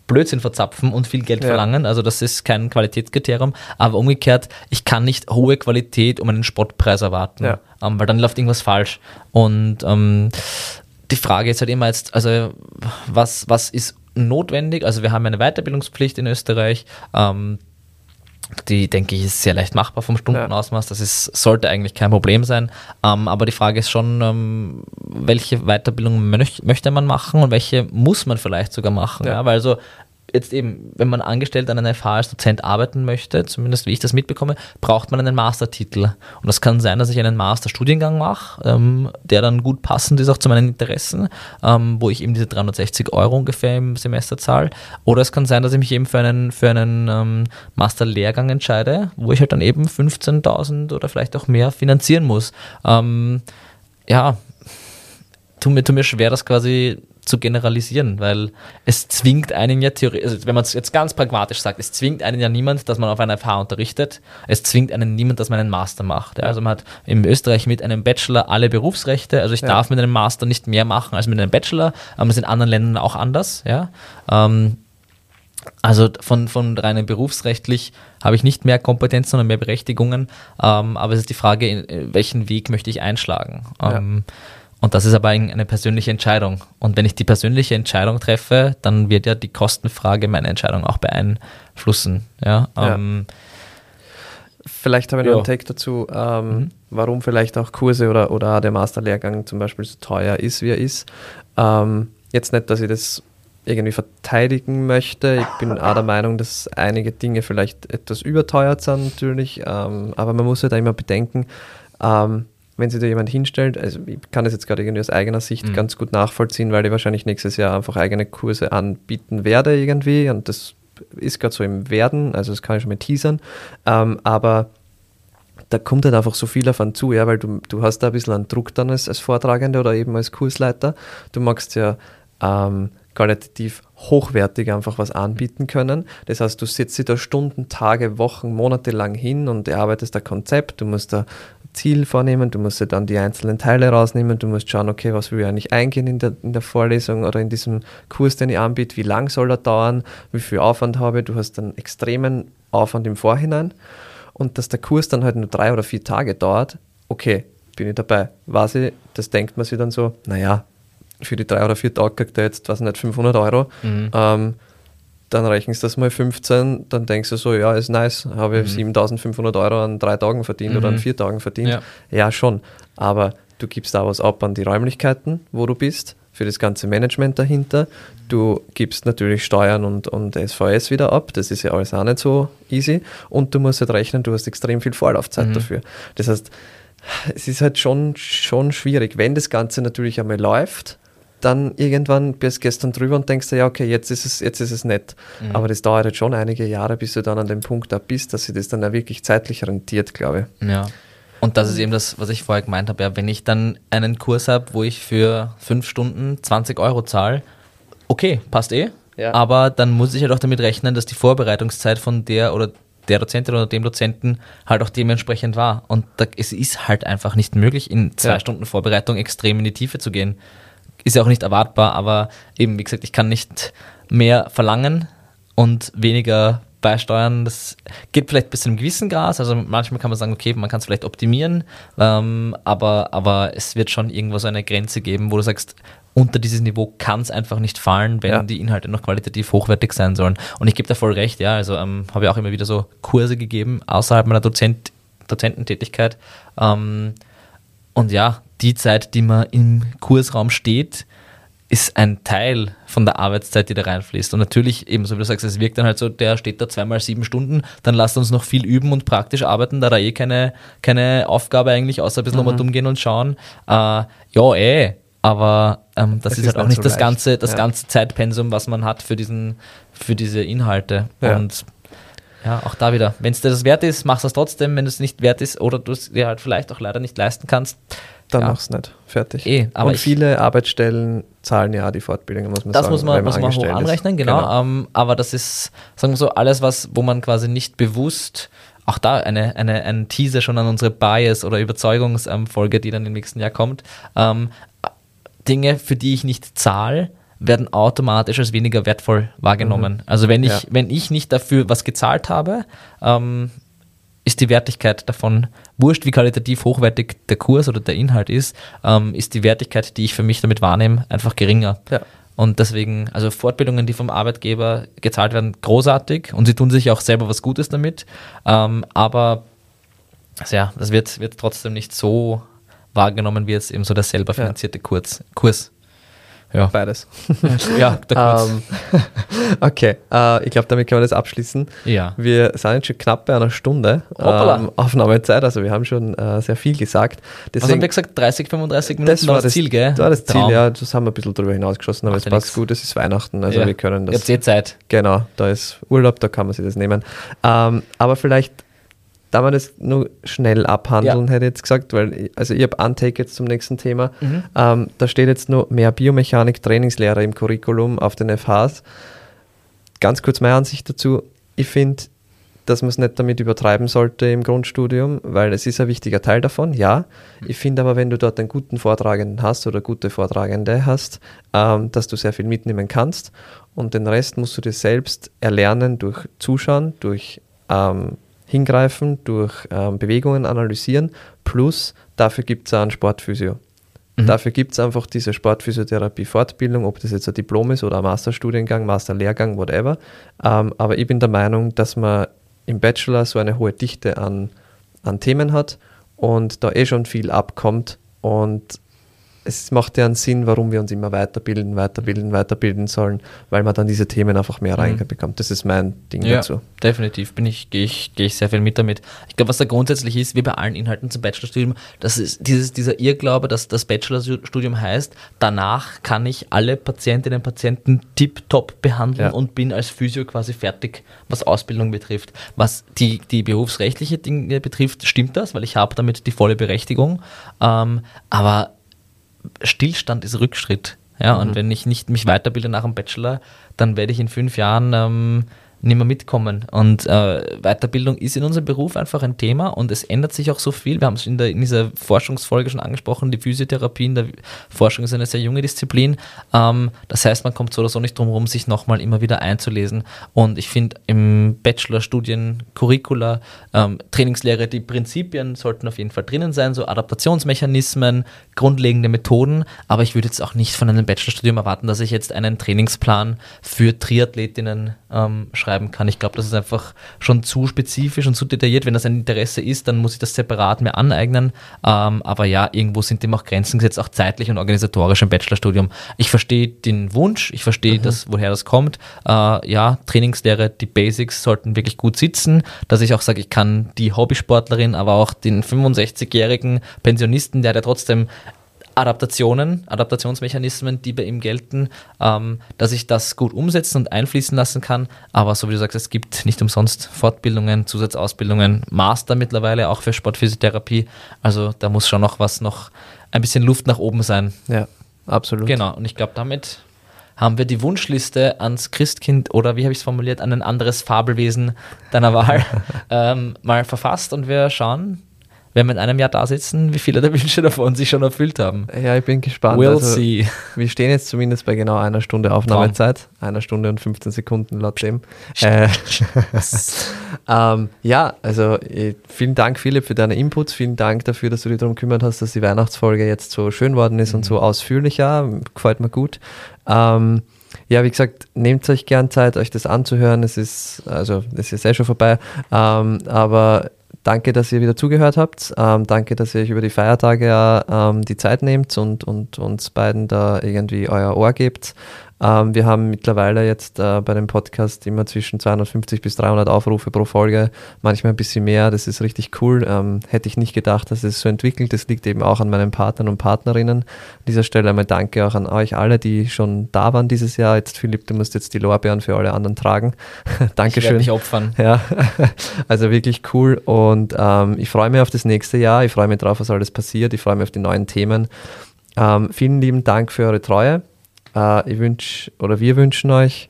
Blödsinn verzapfen und viel Geld Ja. verlangen. Also das ist kein Qualitätskriterium. Aber umgekehrt, ich kann nicht hohe Qualität um einen Spottpreis erwarten, Ja. ähm, weil dann läuft irgendwas falsch. Und ähm, die Frage ist halt immer jetzt, also was, was ist notwendig? Also wir haben eine Weiterbildungspflicht in Österreich. Ähm, die, denke ich, ist sehr leicht machbar vom Stundenausmaß. Das ist, sollte eigentlich kein Problem sein. Ähm, aber die Frage ist schon, ähm, welche Weiterbildung möch, möchte man machen und welche muss man vielleicht sogar machen. Ja. Ja. Weil also jetzt eben, wenn man angestellt an einer FH als Dozent arbeiten möchte, zumindest wie ich das mitbekomme, braucht man einen Mastertitel. Und das kann sein, dass ich einen Masterstudiengang mache, ähm, der dann gut passend ist auch zu meinen Interessen, ähm, wo ich eben diese 360 Euro ungefähr im Semester zahle. Oder es kann sein, dass ich mich eben für einen, für einen ähm, Masterlehrgang entscheide, wo ich halt dann eben 15.000 oder vielleicht auch mehr finanzieren muss. Ähm, ja, tut mir, tut mir schwer, das quasi zu generalisieren, weil es zwingt einen ja theoretisch, also wenn man es jetzt ganz pragmatisch sagt, es zwingt einen ja niemand, dass man auf einer FH unterrichtet, es zwingt einen niemand, dass man einen Master macht. Ja. Also man hat in Österreich mit einem Bachelor alle Berufsrechte, also ich Ja. darf mit einem Master nicht mehr machen als mit einem Bachelor, aber das ist in anderen Ländern auch anders. Ja. Ähm, also von, von rein berufsrechtlich habe ich nicht mehr Kompetenzen, sondern mehr Berechtigungen. Ähm, aber es ist die Frage, in, in welchen Weg möchte ich einschlagen? Ja. Und das ist aber ein- eine persönliche Entscheidung. Und wenn ich die persönliche Entscheidung treffe, dann wird ja die Kostenfrage meine Entscheidung auch beeinflussen. Ja, Ja. ähm, Vielleicht habe ich noch einen Take dazu, ähm, Mhm. warum vielleicht auch Kurse oder, oder der Masterlehrgang zum Beispiel so teuer ist, wie er ist. Ähm, jetzt nicht, dass ich das irgendwie verteidigen möchte. Ich bin auch der Meinung, dass einige Dinge vielleicht etwas überteuert sind natürlich, ähm, aber man muss ja da immer bedenken, ähm, wenn sich da jemand hinstellt, also ich kann das jetzt gerade irgendwie aus eigener Sicht Mhm. ganz gut nachvollziehen, weil ich wahrscheinlich nächstes Jahr einfach eigene Kurse anbieten werde irgendwie und das ist gerade so im Werden, also das kann ich schon mal teasern, ähm, aber da kommt halt einfach so viel einen zu, ja, weil du, du hast da ein bisschen einen Druck dann als, als Vortragende oder eben als Kursleiter. Du magst ja ähm, qualitativ hochwertig einfach was anbieten können. Das heißt, du sitzt da Stunden, Tage, Wochen, Monate lang hin und erarbeitest ein Konzept. Du musst da Ziel vornehmen, du musst dir dann die einzelnen Teile rausnehmen, du musst schauen, okay, was will ich eigentlich eingehen in der, in der Vorlesung oder in diesem Kurs, den ich anbiete, wie lang soll er dauern, wie viel Aufwand habe du hast einen extremen Aufwand im Vorhinein und dass der Kurs dann halt nur drei oder vier Tage dauert, okay, bin ich dabei. Weiß ich, das denkt man sich dann so, naja, für die drei oder vier Tage kriegt er jetzt, weiß nicht, 500 Euro. Mhm. Ähm, dann rechnest du das mal 15, dann denkst du so, ja, ist nice, habe ich mhm. 7500 Euro an drei Tagen verdient mhm. oder an mhm. vier Tagen verdient. Ja. ja, schon. Aber du gibst da was ab an die Räumlichkeiten, wo du bist, für das ganze Management dahinter. Du gibst natürlich Steuern und, und SVS wieder ab, das ist ja alles auch nicht so easy. Und du musst halt rechnen, du hast extrem viel Vorlaufzeit mhm. dafür. Das heißt, es ist halt schon, schon schwierig. Wenn das Ganze natürlich einmal läuft, dann irgendwann bist du gestern drüber und denkst dir, ja, okay, jetzt ist es, jetzt ist es nett. Mhm. Aber das dauert jetzt schon einige Jahre, bis du dann an dem Punkt da bist, dass sich das dann auch wirklich zeitlich rentiert, glaube ich. Ja. Und das ist eben das, was ich vorher gemeint habe. Ja, wenn ich dann einen Kurs habe, wo ich für fünf Stunden 20 Euro zahle, okay, passt eh. Ja. Aber dann muss ich halt auch damit rechnen, dass die Vorbereitungszeit von der oder der Dozentin oder dem Dozenten halt auch dementsprechend war. Und da, es ist halt einfach nicht möglich, in zwei ja. Stunden Vorbereitung extrem in die Tiefe zu gehen ist ja auch nicht erwartbar, aber eben, wie gesagt, ich kann nicht mehr verlangen und weniger beisteuern. Das geht vielleicht bis zu einem gewissen Gras. Also manchmal kann man sagen, okay, man kann es vielleicht optimieren, ähm, aber, aber es wird schon irgendwo so eine Grenze geben, wo du sagst, unter dieses Niveau kann es einfach nicht fallen, wenn ja. die Inhalte noch qualitativ hochwertig sein sollen. Und ich gebe da voll recht, ja. Also ähm, habe ich auch immer wieder so Kurse gegeben außerhalb meiner Dozent, Dozententätigkeit. Ähm, und ja, die Zeit, die man im Kursraum steht, ist ein Teil von der Arbeitszeit, die da reinfließt. Und natürlich, ebenso wie du sagst, es wirkt dann halt so, der steht da zweimal sieben Stunden, dann lasst uns noch viel üben und praktisch arbeiten, da da eh keine, keine Aufgabe eigentlich, außer ein bisschen mhm. nochmal dumm gehen und schauen. Äh, ja, eh, aber ähm, das, das, ist halt auch nicht so das, ganze, das ja. ganze Zeitpensum, was man hat für, diesen, für diese Inhalte. Ja. Und ja, auch da wieder. Wenn es dir das wert ist, machst du es trotzdem. Wenn es nicht wert ist oder du es dir halt vielleicht auch leider nicht leisten kannst, dann ja. mach's nicht. Fertig. Eh, aber Und viele Arbeitsstellen zahlen ja die Fortbildung, muss man das sagen. Das muss man, muss man hoch anrechnen, genau. genau. Ähm, aber das ist, sagen wir so, alles, was, wo man quasi nicht bewusst auch da eine, eine, ein Teaser schon an unsere Bias- oder Überzeugungsfolge, die dann im nächsten Jahr kommt. Ähm, Dinge, für die ich nicht zahle, werden automatisch als weniger wertvoll wahrgenommen. Mhm. Also wenn ich, ja. wenn ich nicht dafür was gezahlt habe, ähm, ist die Wertigkeit davon, wurscht wie qualitativ hochwertig der Kurs oder der Inhalt ist, ähm, ist die Wertigkeit, die ich für mich damit wahrnehme, einfach geringer. Ja. Und deswegen, also Fortbildungen, die vom Arbeitgeber gezahlt werden, großartig und sie tun sich auch selber was Gutes damit. Ähm, aber also ja, das wird, wird trotzdem nicht so wahrgenommen wie jetzt eben so der selber finanzierte ja. Kurs. Kurs. Ja. Beides. ja, um, ähm, Okay, uh, ich glaube, damit können wir das abschließen. Ja. Wir sind jetzt schon knapp bei einer Stunde ähm, Aufnahmezeit, also wir haben schon uh, sehr viel gesagt. Deswegen, Was haben wir gesagt? 30, 35 Minuten das war das Ziel, gell? Das war das Ziel, Traum. ja. Das haben wir ein bisschen drüber hinausgeschossen, aber es passt nix. gut, es ist Weihnachten, also ja. wir können das. Ihr habt eh Zeit. Genau, da ist Urlaub, da kann man sich das nehmen. Um, aber vielleicht da man das nur schnell abhandeln, ja. hätte ich jetzt gesagt, weil, also ich habe Antake jetzt zum nächsten Thema. Mhm. Ähm, da steht jetzt nur mehr Biomechanik, Trainingslehre im Curriculum auf den FHs. Ganz kurz meine Ansicht dazu. Ich finde, dass man es nicht damit übertreiben sollte im Grundstudium, weil es ist ein wichtiger Teil davon, ja. Ich finde aber, wenn du dort einen guten Vortragenden hast oder gute Vortragende hast, ähm, dass du sehr viel mitnehmen kannst und den Rest musst du dir selbst erlernen durch Zuschauen, durch ähm, hingreifen, durch ähm, Bewegungen analysieren, plus dafür gibt es auch einen Sportphysio. Mhm. Dafür gibt es einfach diese Sportphysiotherapie-Fortbildung, ob das jetzt ein Diplom ist oder ein Masterstudiengang, Masterlehrgang, whatever. Ähm, aber ich bin der Meinung, dass man im Bachelor so eine hohe Dichte an, an Themen hat und da eh schon viel abkommt und es macht ja einen Sinn, warum wir uns immer weiterbilden, weiterbilden, weiterbilden sollen, weil man dann diese Themen einfach mehr mhm. reinbekommt. Das ist mein Ding ja, dazu. Definitiv, bin ich, gehe ich, gehe ich sehr viel mit damit. Ich glaube, was da grundsätzlich ist, wie bei allen Inhalten zum Bachelorstudium, das ist dieses, dieser Irrglaube, dass das Bachelorstudium heißt, danach kann ich alle Patientinnen und Patienten tiptop behandeln ja. und bin als Physio quasi fertig, was Ausbildung betrifft. Was die, die berufsrechtliche Dinge betrifft, stimmt das, weil ich habe damit die volle Berechtigung. Ähm, aber Stillstand ist Rückschritt. Ja, mhm. und wenn ich nicht mich weiterbilde nach dem Bachelor, dann werde ich in fünf Jahren ähm, nicht mehr mitkommen. Und äh, Weiterbildung ist in unserem Beruf einfach ein Thema und es ändert sich auch so viel. Wir haben es in, in dieser Forschungsfolge schon angesprochen, die Physiotherapie in der Forschung ist eine sehr junge Disziplin. Ähm, das heißt, man kommt so oder so nicht drum herum, sich nochmal immer wieder einzulesen. Und ich finde, im Bachelorstudien, Curricula, ähm, Trainingslehre, die Prinzipien sollten auf jeden Fall drinnen sein, so Adaptationsmechanismen, grundlegende Methoden. Aber ich würde jetzt auch nicht von einem Bachelorstudium erwarten, dass ich jetzt einen Trainingsplan für Triathletinnen ähm, schreiben kann. Ich glaube, das ist einfach schon zu spezifisch und zu detailliert. Wenn das ein Interesse ist, dann muss ich das separat mir aneignen. Ähm, aber ja, irgendwo sind dem auch Grenzen gesetzt, auch zeitlich und organisatorisch im Bachelorstudium. Ich verstehe den Wunsch, ich verstehe mhm. das, woher das kommt. Äh, ja, Trainingslehre, die Basics sollten wirklich gut sitzen, dass ich auch sage, ich kann die Hobbysportlerin, aber auch den 65-jährigen Pensionisten, der, der trotzdem Adaptationen, Adaptationsmechanismen, die bei ihm gelten, ähm, dass ich das gut umsetzen und einfließen lassen kann. Aber so wie du sagst, es gibt nicht umsonst Fortbildungen, Zusatzausbildungen, Master mittlerweile auch für Sportphysiotherapie. Also da muss schon noch was noch ein bisschen Luft nach oben sein. Ja, absolut. Genau, und ich glaube, damit haben wir die Wunschliste ans Christkind oder wie habe ich es formuliert, an ein anderes Fabelwesen deiner Wahl ähm, mal verfasst und wir schauen, wenn wir in einem Jahr da sitzen, wie viele der Wünsche davon sich schon erfüllt haben. Ja, ich bin gespannt. We'll also, see. Wir stehen jetzt zumindest bei genau einer Stunde Aufnahmezeit. Traum. Einer Stunde und 15 Sekunden laut dem. Äh, ähm, ja, also äh, vielen Dank, Philipp, für deine Inputs. Vielen Dank dafür, dass du dich darum gekümmert hast, dass die Weihnachtsfolge jetzt so schön worden ist mhm. und so ausführlicher. Gefällt mir gut. Ähm, ja, wie gesagt, nehmt euch gern Zeit, euch das anzuhören. Es ist, also, es ist eh schon vorbei. Ähm, aber Danke, dass ihr wieder zugehört habt. Ähm, danke, dass ihr euch über die Feiertage ja, ähm, die Zeit nehmt und, und uns beiden da irgendwie euer Ohr gebt. Ähm, wir haben mittlerweile jetzt äh, bei dem Podcast immer zwischen 250 bis 300 Aufrufe pro Folge, manchmal ein bisschen mehr. Das ist richtig cool. Ähm, hätte ich nicht gedacht, dass es so entwickelt. Das liegt eben auch an meinen Partnern und Partnerinnen. An dieser Stelle einmal danke auch an euch alle, die schon da waren dieses Jahr. Jetzt, Philipp, du musst jetzt die Lorbeeren für alle anderen tragen. Dankeschön. Ich mich opfern. Ja, also wirklich cool. Und ähm, ich freue mich auf das nächste Jahr. Ich freue mich drauf, was alles passiert. Ich freue mich auf die neuen Themen. Ähm, vielen lieben Dank für eure Treue. Äh, ich wünsche oder wir wünschen euch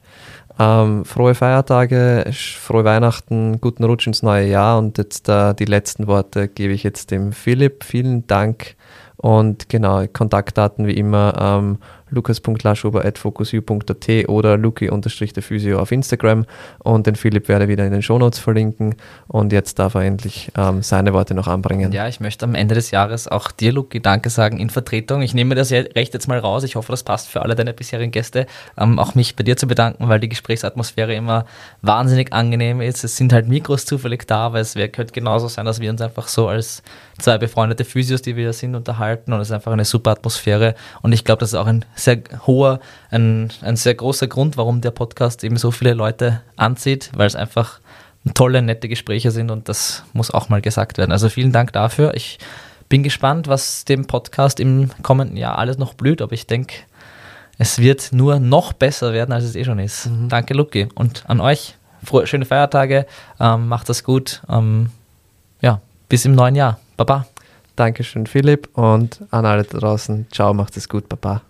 ähm, frohe Feiertage, frohe Weihnachten, guten Rutsch ins neue Jahr und jetzt äh, die letzten Worte gebe ich jetzt dem Philipp. Vielen Dank und genau, Kontaktdaten wie immer ähm, lukas.laschuber.focusu.at oder luki-physio auf Instagram und den Philipp werde ich wieder in den Shownotes verlinken und jetzt darf er endlich ähm, seine Worte noch anbringen. Ja, ich möchte am Ende des Jahres auch dir, Luki, Danke sagen in Vertretung. Ich nehme das recht jetzt mal raus. Ich hoffe, das passt für alle deine bisherigen Gäste. Ähm, auch mich bei dir zu bedanken, weil die Gesprächsatmosphäre immer wahnsinnig angenehm ist. Es sind halt Mikros zufällig da, weil es könnte genauso sein, dass wir uns einfach so als zwei befreundete Physios, die wir sind, unterhalten und es ist einfach eine super Atmosphäre und ich glaube, das ist auch ein sehr hoher, ein, ein sehr großer Grund, warum der Podcast eben so viele Leute anzieht, weil es einfach tolle, nette Gespräche sind und das muss auch mal gesagt werden. Also vielen Dank dafür. Ich bin gespannt, was dem Podcast im kommenden Jahr alles noch blüht, aber ich denke, es wird nur noch besser werden, als es eh schon ist. Mhm. Danke, Luki. Und an euch, frohe, schöne Feiertage, ähm, macht das gut. Ähm, bis im neuen Jahr. Baba. Dankeschön, Philipp. Und an alle draußen. Ciao, macht es gut. Baba.